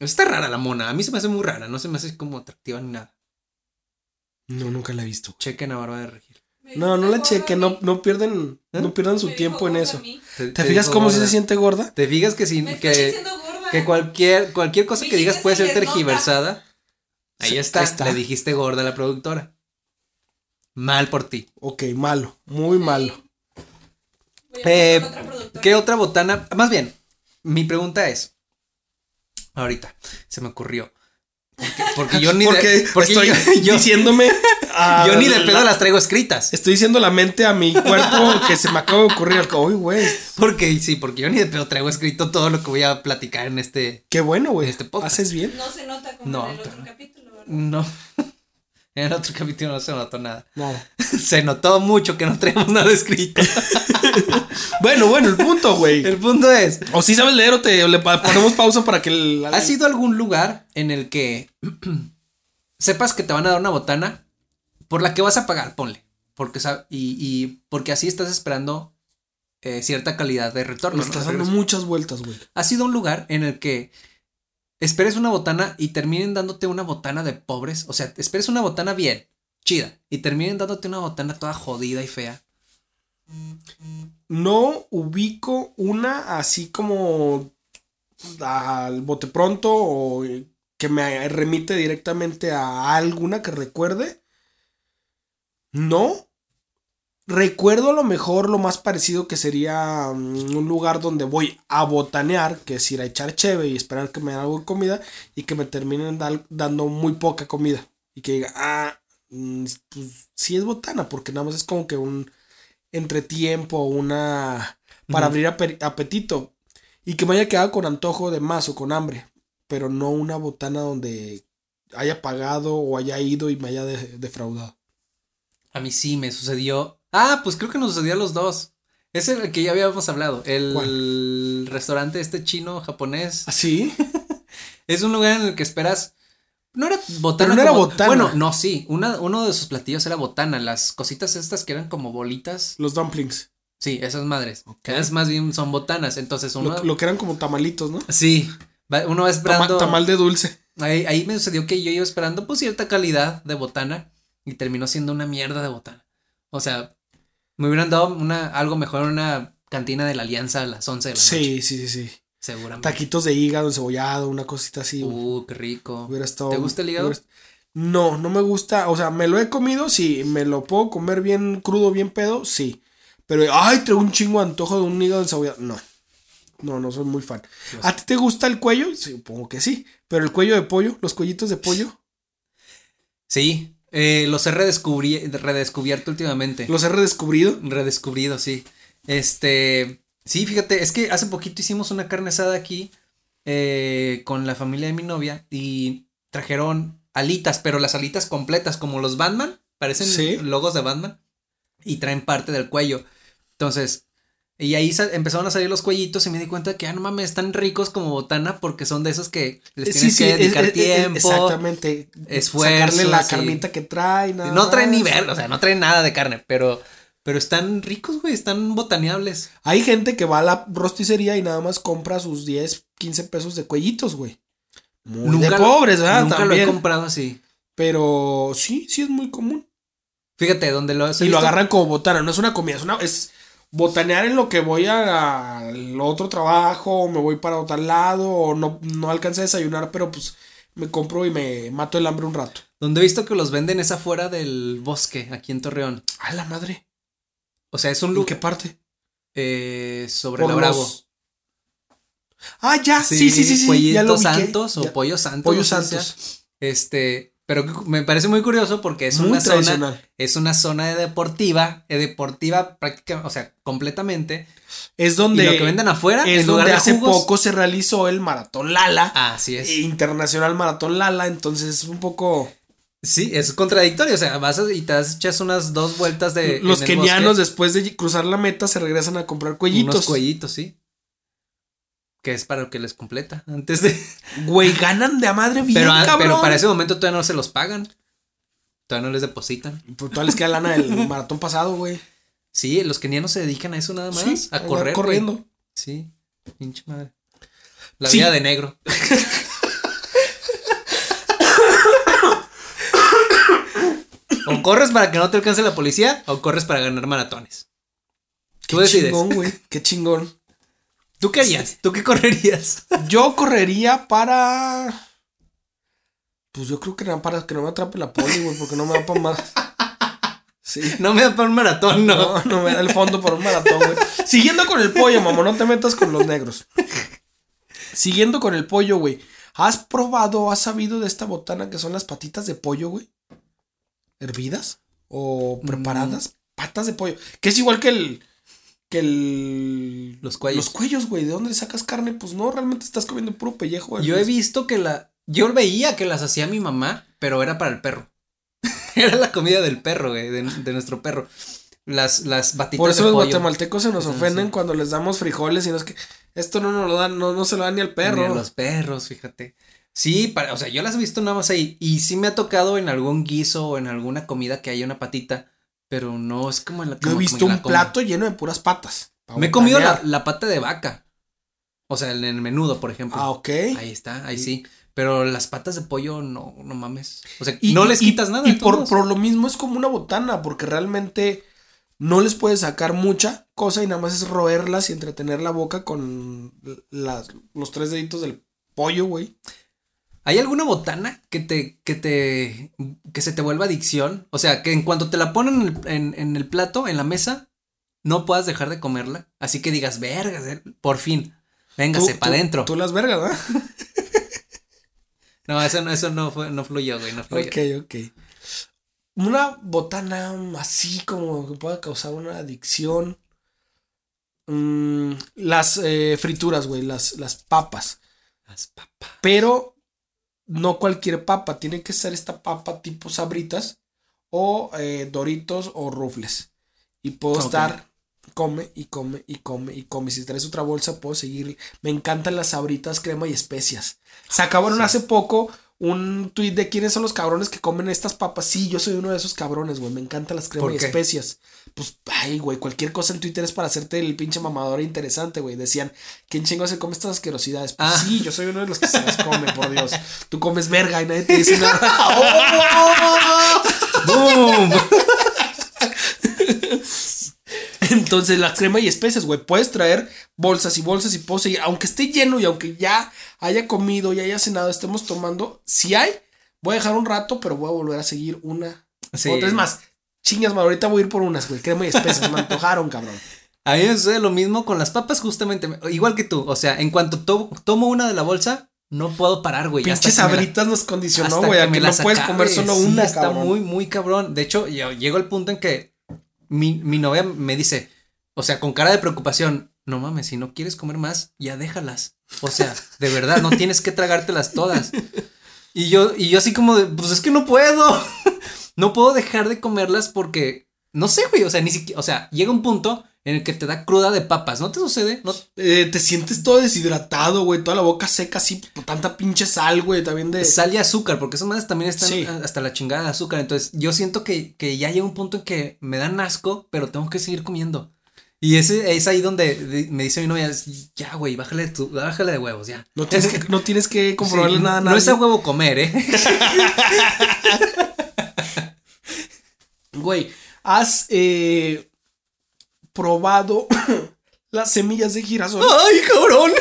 Está rara la mona. A mí se me hace muy rara. No se me hace como atractiva ni nada. No, nunca la he visto. Chequen a Bárbara de Regil. No, no la chequen, no, no pierden, ¿Eh? no pierdan su Me tiempo en eso. ¿Te fijas cómo se siente gorda? ¿Te fijas que? Me está Que, que cualquier, cualquier cosa que digas puede se ser tergiversada. Ahí está. Le dijiste gorda a la productora. Mal por ti. Ok, malo, muy malo. Eh, otra productora. ¿Qué otra botana? Más bien, mi pregunta es. Ahorita se me ocurrió. Porque, porque yo ni Porque de. Porque estoy yo, yo- diciéndome. yo ni de la- pedo las traigo escritas. Estoy diciendo la mente a mi cuerpo que se me acaba de ocurrir. Uy, güey. Porque sí, porque yo ni de pedo traigo escrito todo lo que voy a platicar en este. Qué bueno, güey. Este podcast. Haces bien. No se nota como No, en el otro capítulo, ¿verdad? No. En el otro capítulo no se notó nada. Nada. Se notó mucho que no traemos nada escrito. Bueno, bueno, el punto, güey. El punto es. O si sabes leer o te le ponemos pausa para que el. ¿Has ido a algún lugar en el que sepas que te van a dar una botana por la que vas a pagar? Ponle. Porque, y, y porque así estás esperando eh, cierta calidad de retorno. Le estás dando muchas vueltas, güey. ¿Has ido a un lugar en el que esperes una botana y terminen dándote una botana de pobres? O sea, esperes una botana bien, chida, y terminen dándote una botana toda jodida y fea. No ubico una así como al bote pronto o que me remite directamente a alguna que recuerde. No. Recuerdo a lo mejor lo más parecido que sería mm, un lugar donde voy a botanear, que es ir a echar cheve y esperar que me den algo de comida y que me terminen dando muy poca comida. Y que diga, ah, mm, pues sí es botana, porque nada más es como que un entretiempo, una... para abrir ape- apetito. Y que me haya quedado con antojo de más o con hambre, pero no una botana donde haya pagado o haya ido y me haya de- defraudado. A mí sí me sucedió. Ah, pues creo que nos sucedió a los dos. Es el que ya habíamos hablado. El restaurante este chino japonés. ¿Así? Es un lugar en el que esperas. No era botana. Pero no era botana. Bueno, no, sí. Una, uno de sus platillos era botana. Las cositas estas que eran como bolitas. Los dumplings. Sí, esas madres. Que es más bien son botanas. Entonces uno. Lo, lo que eran como tamalitos, ¿no? Sí. Uno va Tama- esperando. tamal de dulce. Ahí, ahí me sucedió que yo iba esperando pues cierta calidad de botana y terminó siendo una mierda de botana. O sea, me hubieran dado una, algo mejor en una cantina de la Alianza a las 11 de la noche. Sí, sí, sí, sí. Seguramente. Taquitos de hígado, encebollado, una cosita así. Uh, qué rico. Hubiera estado- ¿Te gusta el hígado? hubiera- No, no me gusta. O sea, me lo he comido, sí. Me lo puedo comer bien crudo, bien pedo, sí. Pero, ay, traigo un chingo de antojo de un hígado encebollado. No. No, no soy muy fan. ¿A ti te gusta el cuello? Sí, Supongo que sí. Pero el cuello de pollo, los cuellitos de pollo, Sí, eh, los he redescubierto últimamente. los he redescubrido. Redescubrido, sí. Este, sí, fíjate, es que hace poquito hicimos una carne asada aquí eh, con la familia de mi novia y trajeron alitas, pero las alitas completas, como los Batman, parecen Sí. logos de Batman y traen parte del cuello. Entonces, y ahí empezaron a salir los cuellitos y me di cuenta que, ah, no mames, están ricos como botana porque son de esos que les tienes que dedicar es- es- tiempo. Exactamente. esfuerzo, Sacarle la sí. carnita que trae. Nada No traen ni ver, o sea, no traen nada de carne, pero, pero están ricos, güey, están botaneables. Hay gente que va a la rosticería y nada más compra sus 10, 15 pesos de cuellitos, güey. Muy de lo- pobres, ¿verdad? Nunca lo he comprado así. Pero sí, sí es muy común. Fíjate, donde lo Y visto- lo agarran como botana, no es una comida, es una es botanear en lo que voy a- al otro trabajo, o me voy para otro lado, o no, no alcancé a desayunar, pero pues me compro y me mato el hambre un rato. Donde he visto que los venden es afuera del bosque, aquí en Torreón. A la madre. O sea, es un ¿En lugar qué parte? eh, sobre Por la Bravo. los- Ah, ya, sí, sí, sí, sí. lo Pollitos santos o pollos santos. Pollos santos. Este, pero me parece muy curioso porque es Muy una zona, es una zona de deportiva, eh, deportiva prácticamente, o sea, completamente. Es Y donde lo que venden afuera es donde de hace jugos- poco se realizó el maratón Lala. Así es. Internacional Maratón Lala, entonces es un poco Sí, es contradictorio. O sea, vas a- y te echas unas dos vueltas de. Los kenianos, después de cruzar la meta, se regresan a comprar cuellitos. Unos cuellitos, sí. Que es para lo que les completa. Antes de. Güey, ganan de a madre bien, Pero, ah, cabrón. pero para ese momento todavía no se los pagan. Todavía no les depositan. Pues todavía les queda lana del maratón pasado, güey. Sí, los kenianos se dedican a eso nada más. Sí, a correr. güey. corriendo. Sí, pinche madre. La Sí. vida de negro. o corres para que no te alcance la policía o corres para ganar maratones. Tú Qué decides. chingón, güey. Qué chingón. ¿Tú qué harías? ¿Tú qué correrías? Yo correría para. Pues yo creo que era para que no me atrape la poli, güey, porque no me da para más. Sí. No me da para un maratón, no. No, no me da el fondo para un maratón, güey. Siguiendo con el pollo, mamá, no te metas con los negros. Siguiendo con el pollo, güey. ¿Has probado, has sabido de esta botana que son las patitas de pollo, güey? ¿Hervidas? ¿O preparadas? Patas de pollo. Que es igual que el. Que el. Los cuellos. Los cuellos, güey. ¿De dónde sacas carne? Pues no, realmente estás comiendo puro pellejo. Yo he visto que la. Yo veía que las hacía mi mamá, pero era para el perro. era la comida del perro, güey, de, de nuestro perro. Las, las batitas Por eso de los pollo. guatemaltecos se nos ofenden sí. cuando les damos frijoles y no es que. Esto no nos lo dan, no, no se lo dan ni al perro. Ni a los perros, fíjate. Sí, para, o sea, yo las he visto nada más ahí. Y sí me ha tocado en algún guiso o en alguna comida que haya una patita. Pero no es como en la Yo he como- visto como un plato lleno de puras patas. pa' Me he comido la, la pata de vaca. O sea, en el menudo, por ejemplo. Ah, ok. Ahí está, ahí sí. Pero las patas de pollo, no, no mames. O sea, Y- no les y- quitas nada. Y por, por lo mismo es como una botana, porque realmente no les puedes sacar mucha cosa y nada más es roerlas y entretener la boca con las, los tres deditos del pollo, güey. ¿Hay alguna botana que te, que te, que se te vuelva adicción? O sea, que en cuanto te la ponen en el, en- en el plato, en la mesa, no puedas dejar de comerla. Así que digas, verga, por fin, véngase para adentro. Tú las vergas, ¿verdad? No, eso no, eso no fue, no fluyó, güey, no fluyó. Ok, ok. Una botana así como que pueda causar una adicción. Mm, las eh, frituras, güey, las, las papas. Las papas. Pero no cualquier papa, tiene que ser esta papa tipo sabritas o eh, doritos o rufles. Y puedo estar, come y come y come y come. Si traes otra bolsa, puedo seguir. Me encantan las sabritas, crema y especias. Se acabaron hace poco un tweet de quiénes son los cabrones que comen estas papas. Sí, yo soy uno de esos cabrones, güey. Me encantan las crema ¿Por y qué? especias. Pues, ay, güey, cualquier cosa en Twitter es para hacerte el pinche mamador interesante, güey. Decían, ¿quién chingo se come estas asquerosidades? Pues Ah. sí, yo soy uno de los que se las come, por Dios. Tú comes verga y nadie te dice nada. ¡Boom! Entonces, la crema y especias, güey. Puedes traer bolsas y bolsas y puedo seguir. Aunque esté lleno y aunque ya haya comido y haya cenado, estemos tomando. Si hay, voy a dejar un rato, pero voy a volver a seguir una. Sí. Otra es más. Chingas, madre, ahorita voy a ir por unas, güey. Crema y especias. Me antojaron, cabrón. A mí me sucede lo mismo con las papas, justamente. Igual que tú. O sea, en cuanto to- tomo una de la bolsa, no puedo parar, güey. Pinches que sabritas nos condicionó, güey. que A me que no las puedes comer solo Sí, una, está cabrón. muy, muy cabrón. De hecho, yo llego al punto en que mi, mi novia me dice, o sea, con cara de preocupación, no mames, si no quieres comer más, ya déjalas. O sea, de verdad, no tienes que tragártelas todas. Y yo, y yo así como de, pues es que no puedo. no puedo dejar de comerlas porque, no sé, güey, o sea, ni siquiera, o sea, llega un punto en el que te da cruda de papas, ¿no te sucede? ¿No? Eh, te sientes todo deshidratado, güey. Toda la boca seca así, por tanta pinche sal, güey. También de. Sal y azúcar, porque esas madres también están Sí. hasta la chingada de azúcar. Entonces, yo siento que, que ya llega un punto en que me dan asco, pero tengo que seguir comiendo. Y ese es ahí donde de- me dice mi novia, ya, güey, bájale, tu- bájale de huevos, ya. No tienes que, no tienes que comprobarle Sí, nada a No es a huevo comer, ¿eh? Güey, has eh, probado las semillas de girasol. ¡Ay, cabrón!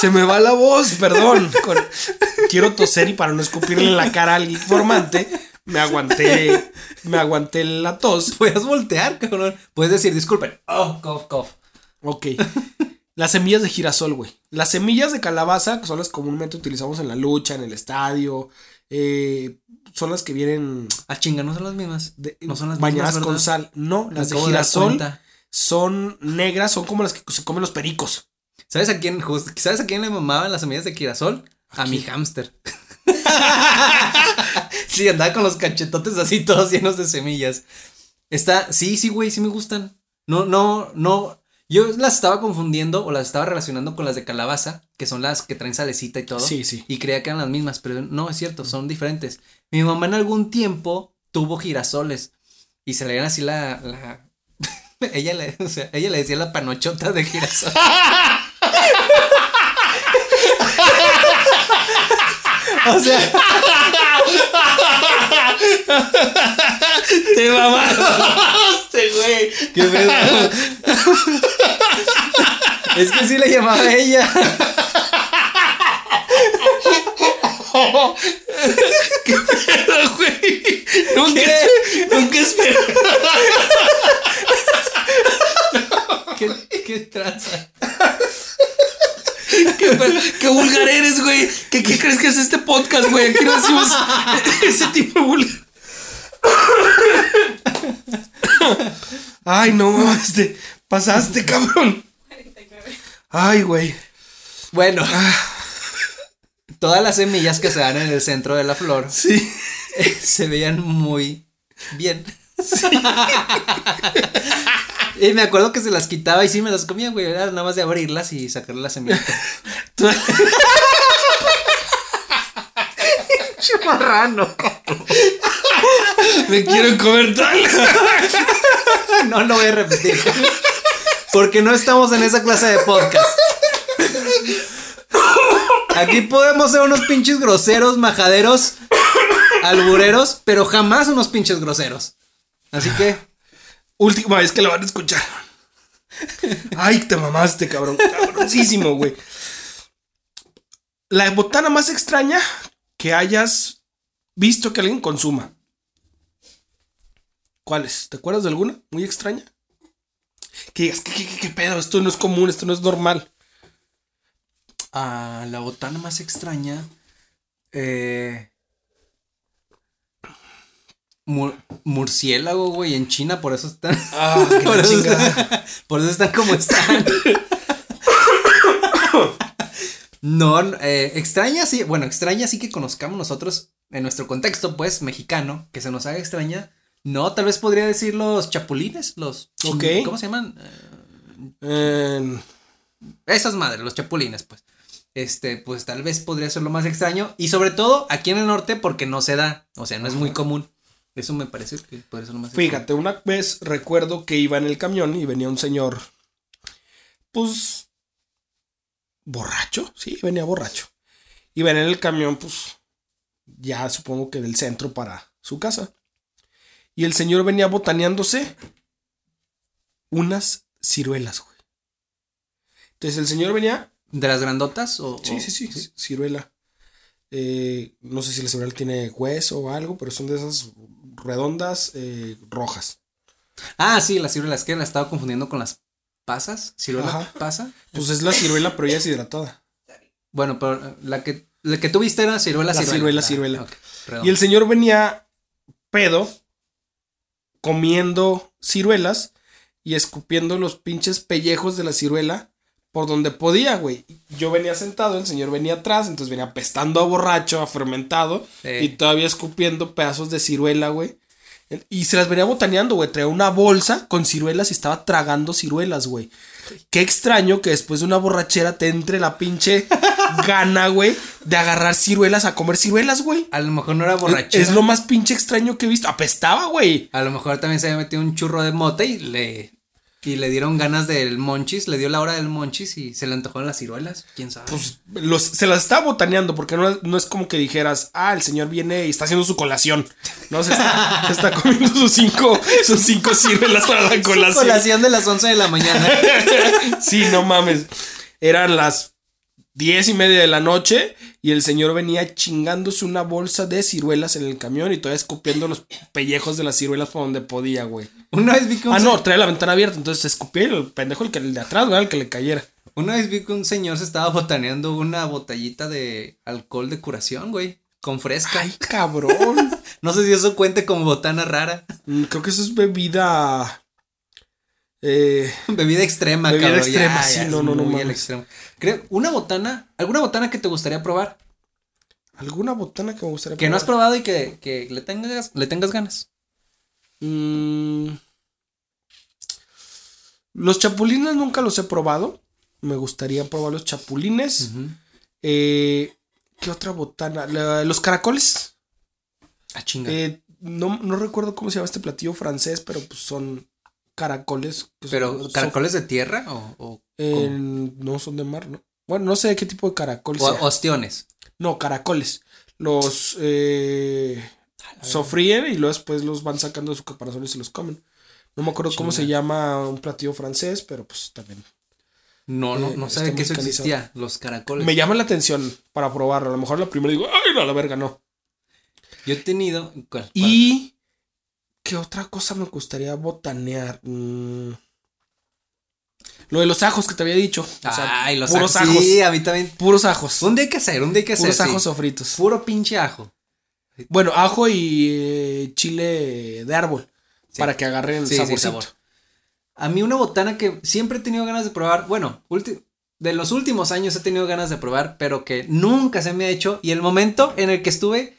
Se me va la voz, perdón. Con- Quiero toser y para no escupirle en la cara al informante, me aguanté, me aguanté la tos. Puedes voltear, cabrón. Puedes decir, disculpen. Oh, cough, cough. Ok. Las semillas de girasol, güey. Las semillas de calabaza, que son las comúnmente utilizamos en la lucha, en el estadio, eh, son las que vienen Ah, chinga, no son las mismas. de- no son las bañadas mismas, con sal. No, las de girasol son negras, son como las que se comen los pericos. ¿Sabes a quién, ¿sabes a quién le mamaban las semillas de girasol? A, mi hámster. sí, andaba con los cachetotes así todos llenos de semillas. Está, sí, sí, güey, sí me gustan. No, no, no. Yo las estaba confundiendo o las estaba relacionando con las de calabaza, que son las que traen salecita y todo. Sí, sí. Y creía que eran las mismas, pero no, es cierto, son diferentes. Mi mamá en algún tiempo tuvo girasoles y se le veían así la, la... ella le, o sea, ella le decía la panochota de girasol. o sea, Te mamaste, güey. qué pedo. es que sí le llamaba a ella. Pero, güey. Nunca, ¿Qué? nunca esperé. ¿Qué, qué tranza? Qué, qué vulgar eres, güey. ¿Qué, ¿Qué crees que es este podcast, güey? Aquí no decimos ese tipo de vulgar. Ay, no mames, te pasaste, cabrón. 49. Ay, güey. Bueno, todas las semillas que se dan en el centro de la flor Sí. se veían muy bien. y me acuerdo que se las quitaba y sí me las comía, güey. Era nada más de abrirlas y sacarle la semilla. Tú- Marrano. Me quiero comer tal. No lo voy a repetir. Porque no estamos en esa clase de podcast. Aquí podemos ser unos pinches groseros, majaderos, albureros, pero jamás unos pinches groseros. Así que, Última vez que lo van a escuchar. Ay, te mamaste, cabrón. Cabroncísimo, güey. La botana más extraña que hayas visto que alguien consuma. ¿Cuál es? ¿Te acuerdas de alguna? Muy extraña. Que digas, ¿qué, qué, qué- qué pedo? Esto no es común, esto no es normal. ah, la botana más extraña. Eh. mur- murciélago, güey, en China, por eso están. Ah, eso están por eso están como están. No, eh, extraña sí, bueno, extraña sí que conozcamos nosotros en nuestro contexto, pues, mexicano, que se nos haga extraña. No, tal vez podría decir los chapulines, los... chin- Ok. ¿Cómo se llaman? Eh, Eh, esas madres, los chapulines, pues. Este, pues tal vez podría ser lo más extraño. Y sobre todo aquí en el norte, porque no se da. O sea, no es muy común. Eso me parece que podría ser lo más Fíjate, una vez recuerdo que iba en el camión y venía un señor, pues, borracho, sí, venía borracho. Y venía en el camión, pues, ya supongo que del centro para su casa. Y el señor venía botaneándose unas ciruelas, güey. Entonces el señor venía, ¿De las grandotas? O, sí, o- sí, sí, ciruela. Eh, no sé si la ciruela tiene hueso o algo, pero son de esas redondas eh, rojas. Ah, sí, las ciruelas, que la estaba confundiendo con las pasas. ¿Ciruela Ajá. pasa? Pues es la ciruela, pero ya es hidratada. Bueno, pero la que, la que tú viste era ciruela, La ciruela. ciruela, Ah, ciruela. ok, Y el señor venía pedo, comiendo ciruelas y escupiendo los pinches pellejos de la ciruela por donde podía, güey. Yo venía sentado, el señor venía atrás, entonces venía apestando a borracho, a fermentado Sí. y todavía escupiendo pedazos de ciruela, güey. Y se las venía botaneando, güey. Traía una bolsa con ciruelas y estaba tragando ciruelas, güey. Qué extraño que después de una borrachera te entre la pinche gana, güey, de agarrar ciruelas a comer ciruelas, güey. A lo mejor no era borrachera. Es lo más pinche extraño que he visto. Apestaba, güey. A lo mejor también se había metido un churro de mota y le, y le dieron ganas del monchis, le dio la hora del monchis y se le antojaron las ciruelas. ¿Quién sabe? Pues los, se las estaba botaneando porque no, no es como que dijeras, ah, el señor viene y está haciendo su colación. No, se está, se está comiendo sus cinco, sus cinco ciruelas para la colación. Colación de las 11 de la mañana. Sí, no mames. Eran las diez y media de la noche y el señor venía chingándose una bolsa de ciruelas en el camión y todavía escupiendo los pellejos de las ciruelas por donde podía, güey. Una vez vi que un, Ah, no, trae la ventana abierta, entonces se escupía el pendejo, el, que, el de atrás, ¿verdad? El que le cayera. una vez vi que un señor se estaba botaneando una botellita de alcohol de curación, güey. Con fresca. Ay, cabrón. No sé si eso cuente como botana rara. Mm, Creo que eso es bebida. Eh, Bebida extrema, Bebida cabrón. extrema, ya, sí, ya, no, no, no muy mames. extremo. Creo, una botana, alguna botana que te gustaría probar, ¿Alguna botana que me gustaría que no has probar? probado y que, que le tengas, le tengas ganas. Mm, los chapulines nunca los he probado. Me gustaría probar los chapulines. Eh, ¿Qué otra botana? La- los caracoles. Ah, chinga. Eh, no, no recuerdo cómo se llama este platillo francés, pero pues son caracoles. que son- Pero, son- ¿caracoles de tierra o, o, eh, no son de mar, ¿no? Bueno, no sé de qué tipo de caracol o sea. ostiones? No, caracoles. Los eh, sofríen y luego después los van sacando de su caparazón y se los comen. No me acuerdo cómo se llama un platillo francés, pero pues también. No, no, Eh, no está sabía que eso existía, los caracoles. Me llama la atención para probarlo. A lo mejor la primera digo, ay, no, la verga, no. Yo he tenido. ¿cuál? Y. ¿Qué otra cosa me gustaría botanear? Mm, Lo de los ajos que te había dicho. O sea, Ay, los puros ajos. ajos. Sí, a mí también. Puros ajos. Un día hay que hacer, un día hay que hacer. Puros sí. ajos sofritos. Puro pinche ajo. Bueno, ajo y eh, chile de árbol. Sí. Para que agarren Sí, sí, saborcito. sabor. A mí una botana que siempre he tenido ganas de probar, bueno, de los últimos años he tenido ganas de probar, pero que nunca se me ha hecho y el momento en el que estuve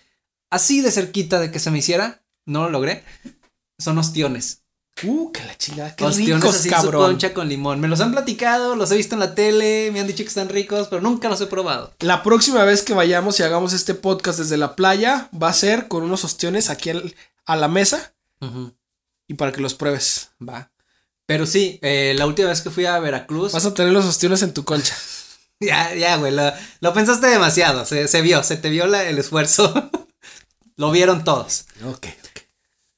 así de cerquita de que se me hiciera, no lo logré, son ostiones. Uh, que la chingada. Qué ostiones ricos, así su cabrón. concha con limón. Me los han platicado, los he visto en la tele, me han dicho que están ricos, pero nunca los he probado. La próxima vez que vayamos y hagamos este podcast desde la playa va a ser con unos ostiones aquí al- a la mesa y para que los pruebes. Va. Pero sí, eh, la última vez que fui a Veracruz. Vas a tener los ostiones en tu concha. Ya, ya, güey, lo, lo pensaste demasiado, se, se vio, se te vio la- el esfuerzo. lo vieron todos. Ok.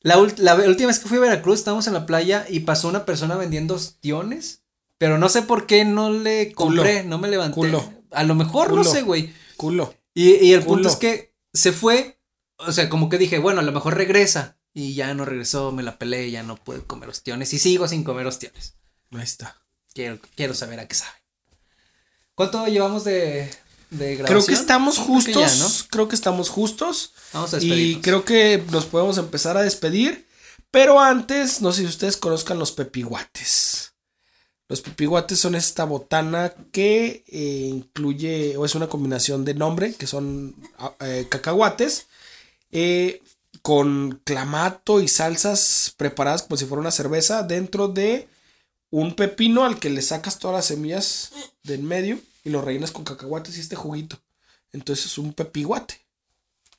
La, ult- la última vez que fui a Veracruz, estábamos en la playa y pasó una persona vendiendo ostiones, pero no sé por qué no le compré, no me levanté. Culo. A lo mejor, Culo. no sé, güey. Culo. Y, y el punto es que se fue, o sea, como que dije, bueno, a lo mejor regresa. Y ya no regresó, me la peleé, ya no pude comer ostiones. Y sigo sin comer ostiones. Ahí está. Quiero, quiero saber a qué sabe. ¿Cuánto llevamos de, de grabación? Creo que estamos Creo justos. que ya, ¿no? Creo que estamos justos. Vamos a Y creo que nos podemos empezar a despedir. Pero antes, no sé si ustedes conozcan los pepiguates. Los pepiguates son esta botana que eh, incluye, o es una combinación de nombre, que son ah, eh, cacahuates, eh, con clamato y salsas preparadas como si fuera una cerveza dentro de un pepino al que le sacas todas las semillas de en medio y lo rellenas con cacahuates y este juguito. Entonces es un pepiguate.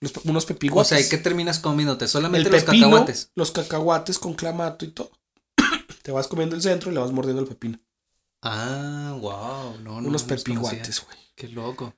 Los unos O pepiguates. sea, ¿y qué terminas comiéndote? el Solamente los pepino, cacahuates. los cacahuates con clamato y todo. Te vas comiendo el centro y le vas mordiendo el pepino. Ah, wow. No, no, Unos pepiguates, güey. Qué loco.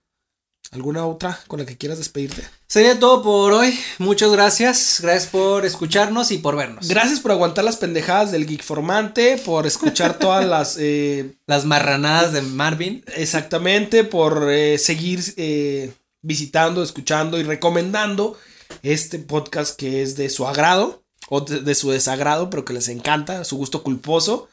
¿Alguna otra con la que quieras despedirte? Sería todo por hoy. Muchas gracias. Gracias por escucharnos y por vernos. Gracias por aguantar las pendejadas del Geek Formante, por escuchar todas las... eh, Las marranadas de Marvin. exactamente, por eh, seguir eh, visitando, escuchando y recomendando este podcast que es de su agrado o de, su desagrado, pero que les encanta, su gusto culposo.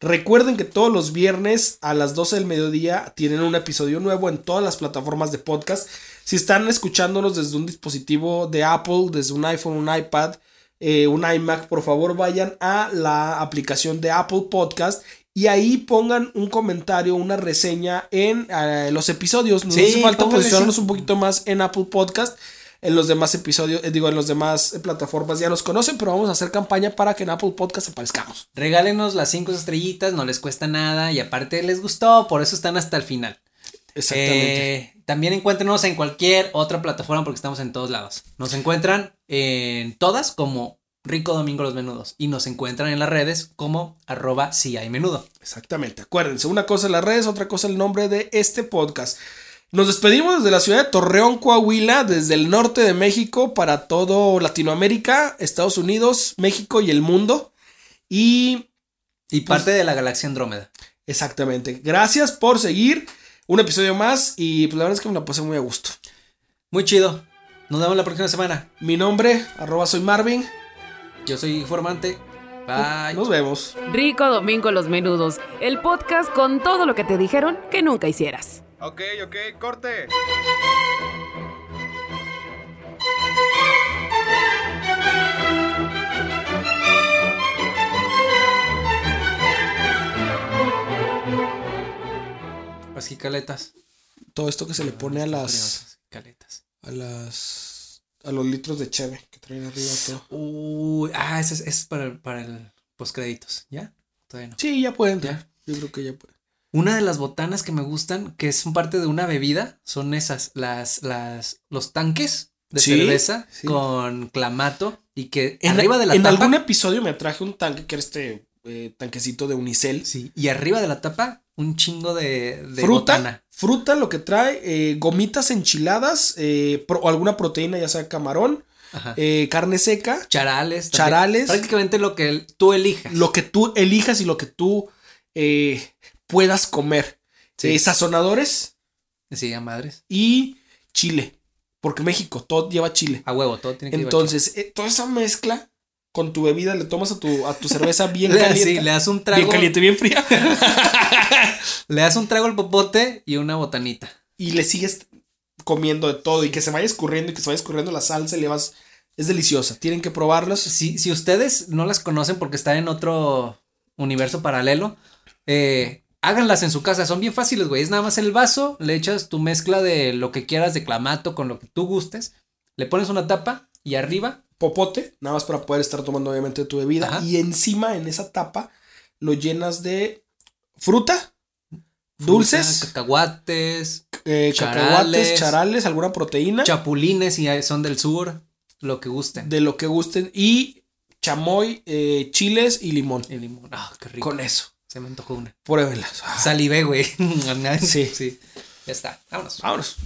Recuerden que todos los viernes a las 12 del mediodía tienen un episodio nuevo en todas las plataformas de podcast. Si están escuchándonos desde un dispositivo de Apple, desde un iPhone, un iPad, eh, un iMac, por favor vayan a la aplicación de Apple Podcast y ahí pongan un comentario, una reseña en eh, los episodios. Nos Sí, hace falta posicionarnos un poquito más en Apple Podcast. En los demás episodios, eh, digo, en los demás eh, plataformas ya nos conocen, pero vamos a hacer campaña para que en Apple Podcast aparezcamos. Regálenos las cinco estrellitas, no les cuesta nada y aparte les gustó, por eso están hasta el final. Exactamente. Eh, también encuéntrenos en cualquier otra plataforma porque estamos en todos lados. Nos encuentran en todas como Rico Domingo Los Menudos y nos encuentran en las redes como arroba si hay menudo. Exactamente. Acuérdense, una cosa en las redes, otra cosa el nombre de este podcast. Nos despedimos desde la ciudad de Torreón, Coahuila, desde el norte de México para todo Latinoamérica, Estados Unidos, México y el mundo. Y Y parte de la galaxia Andrómeda. exactamente. Gracias por seguir un episodio más y pues la verdad es que me la pasé muy a gusto. Muy chido. Nos vemos la próxima semana. Mi nombre, arroba soy Marvin. Yo soy informante. Bye. Nos vemos. Rico Domingo Los Menudos, el podcast con todo lo que te dijeron que nunca hicieras. Ok, ok, corte. Así caletas. Todo esto que se le pone a las... Caletas. A las a los litros de cheve que traen arriba todo. Uy, ah, ese es, es para, el- para el postcréditos, ¿ya? Todavía no. Sí, ya pueden entrar. Yo creo que ya pueden. Una de las botanas que me gustan, que es parte de una bebida, son esas, las, las, los tanques de Sí, cerveza sí. con clamato y que En, arriba de la en tapa. algún episodio me traje un tanque que era este eh, tanquecito de unicel. Sí, y arriba de la tapa, un chingo de, de fruta, botana. fruta lo que trae, eh, gomitas enchiladas, eh, pro- o alguna proteína, ya sea camarón, eh, carne seca, Charales. charales. Prácticamente lo que el- tú elijas. lo que tú elijas y lo que tú eh, puedas comer. Sí. Eh, sazonadores Sí, a madres. y chile. Porque México, todo lleva chile. A huevo, todo tiene que llevar Entonces, eh, toda esa mezcla con tu bebida le tomas a tu, a tu cerveza bien caliente. sí, le das un trago. bien caliente, bien fría. Le das un trago al popote y una botanita. y le sigues comiendo de todo y que se vaya escurriendo y que se vaya escurriendo la salsa y le vas. Es deliciosa. Tienen que probarlas. Si, si ustedes no las conocen porque están en otro universo paralelo, eh, háganlas en su casa. Son bien fáciles, güey. Es nada más el vaso, le echas tu mezcla de lo que quieras de clamato con lo que tú gustes, le pones una tapa y arriba, Popote, nada más para poder estar tomando obviamente tu bebida. Ajá. Y encima, en esa tapa, lo llenas de fruta, dulces, cacahuates, eh, charales. cacahuates, charales, alguna proteína, chapulines si son del sur, lo que gusten. de lo que gusten. Y chamoy, eh, chiles y limón. Y limón. Ah, qué rico. Con eso. Se me antojó una. Pruébenlas. Ah, Salivé, güey. Sí. sí. Ya está. Vámonos. Vámonos.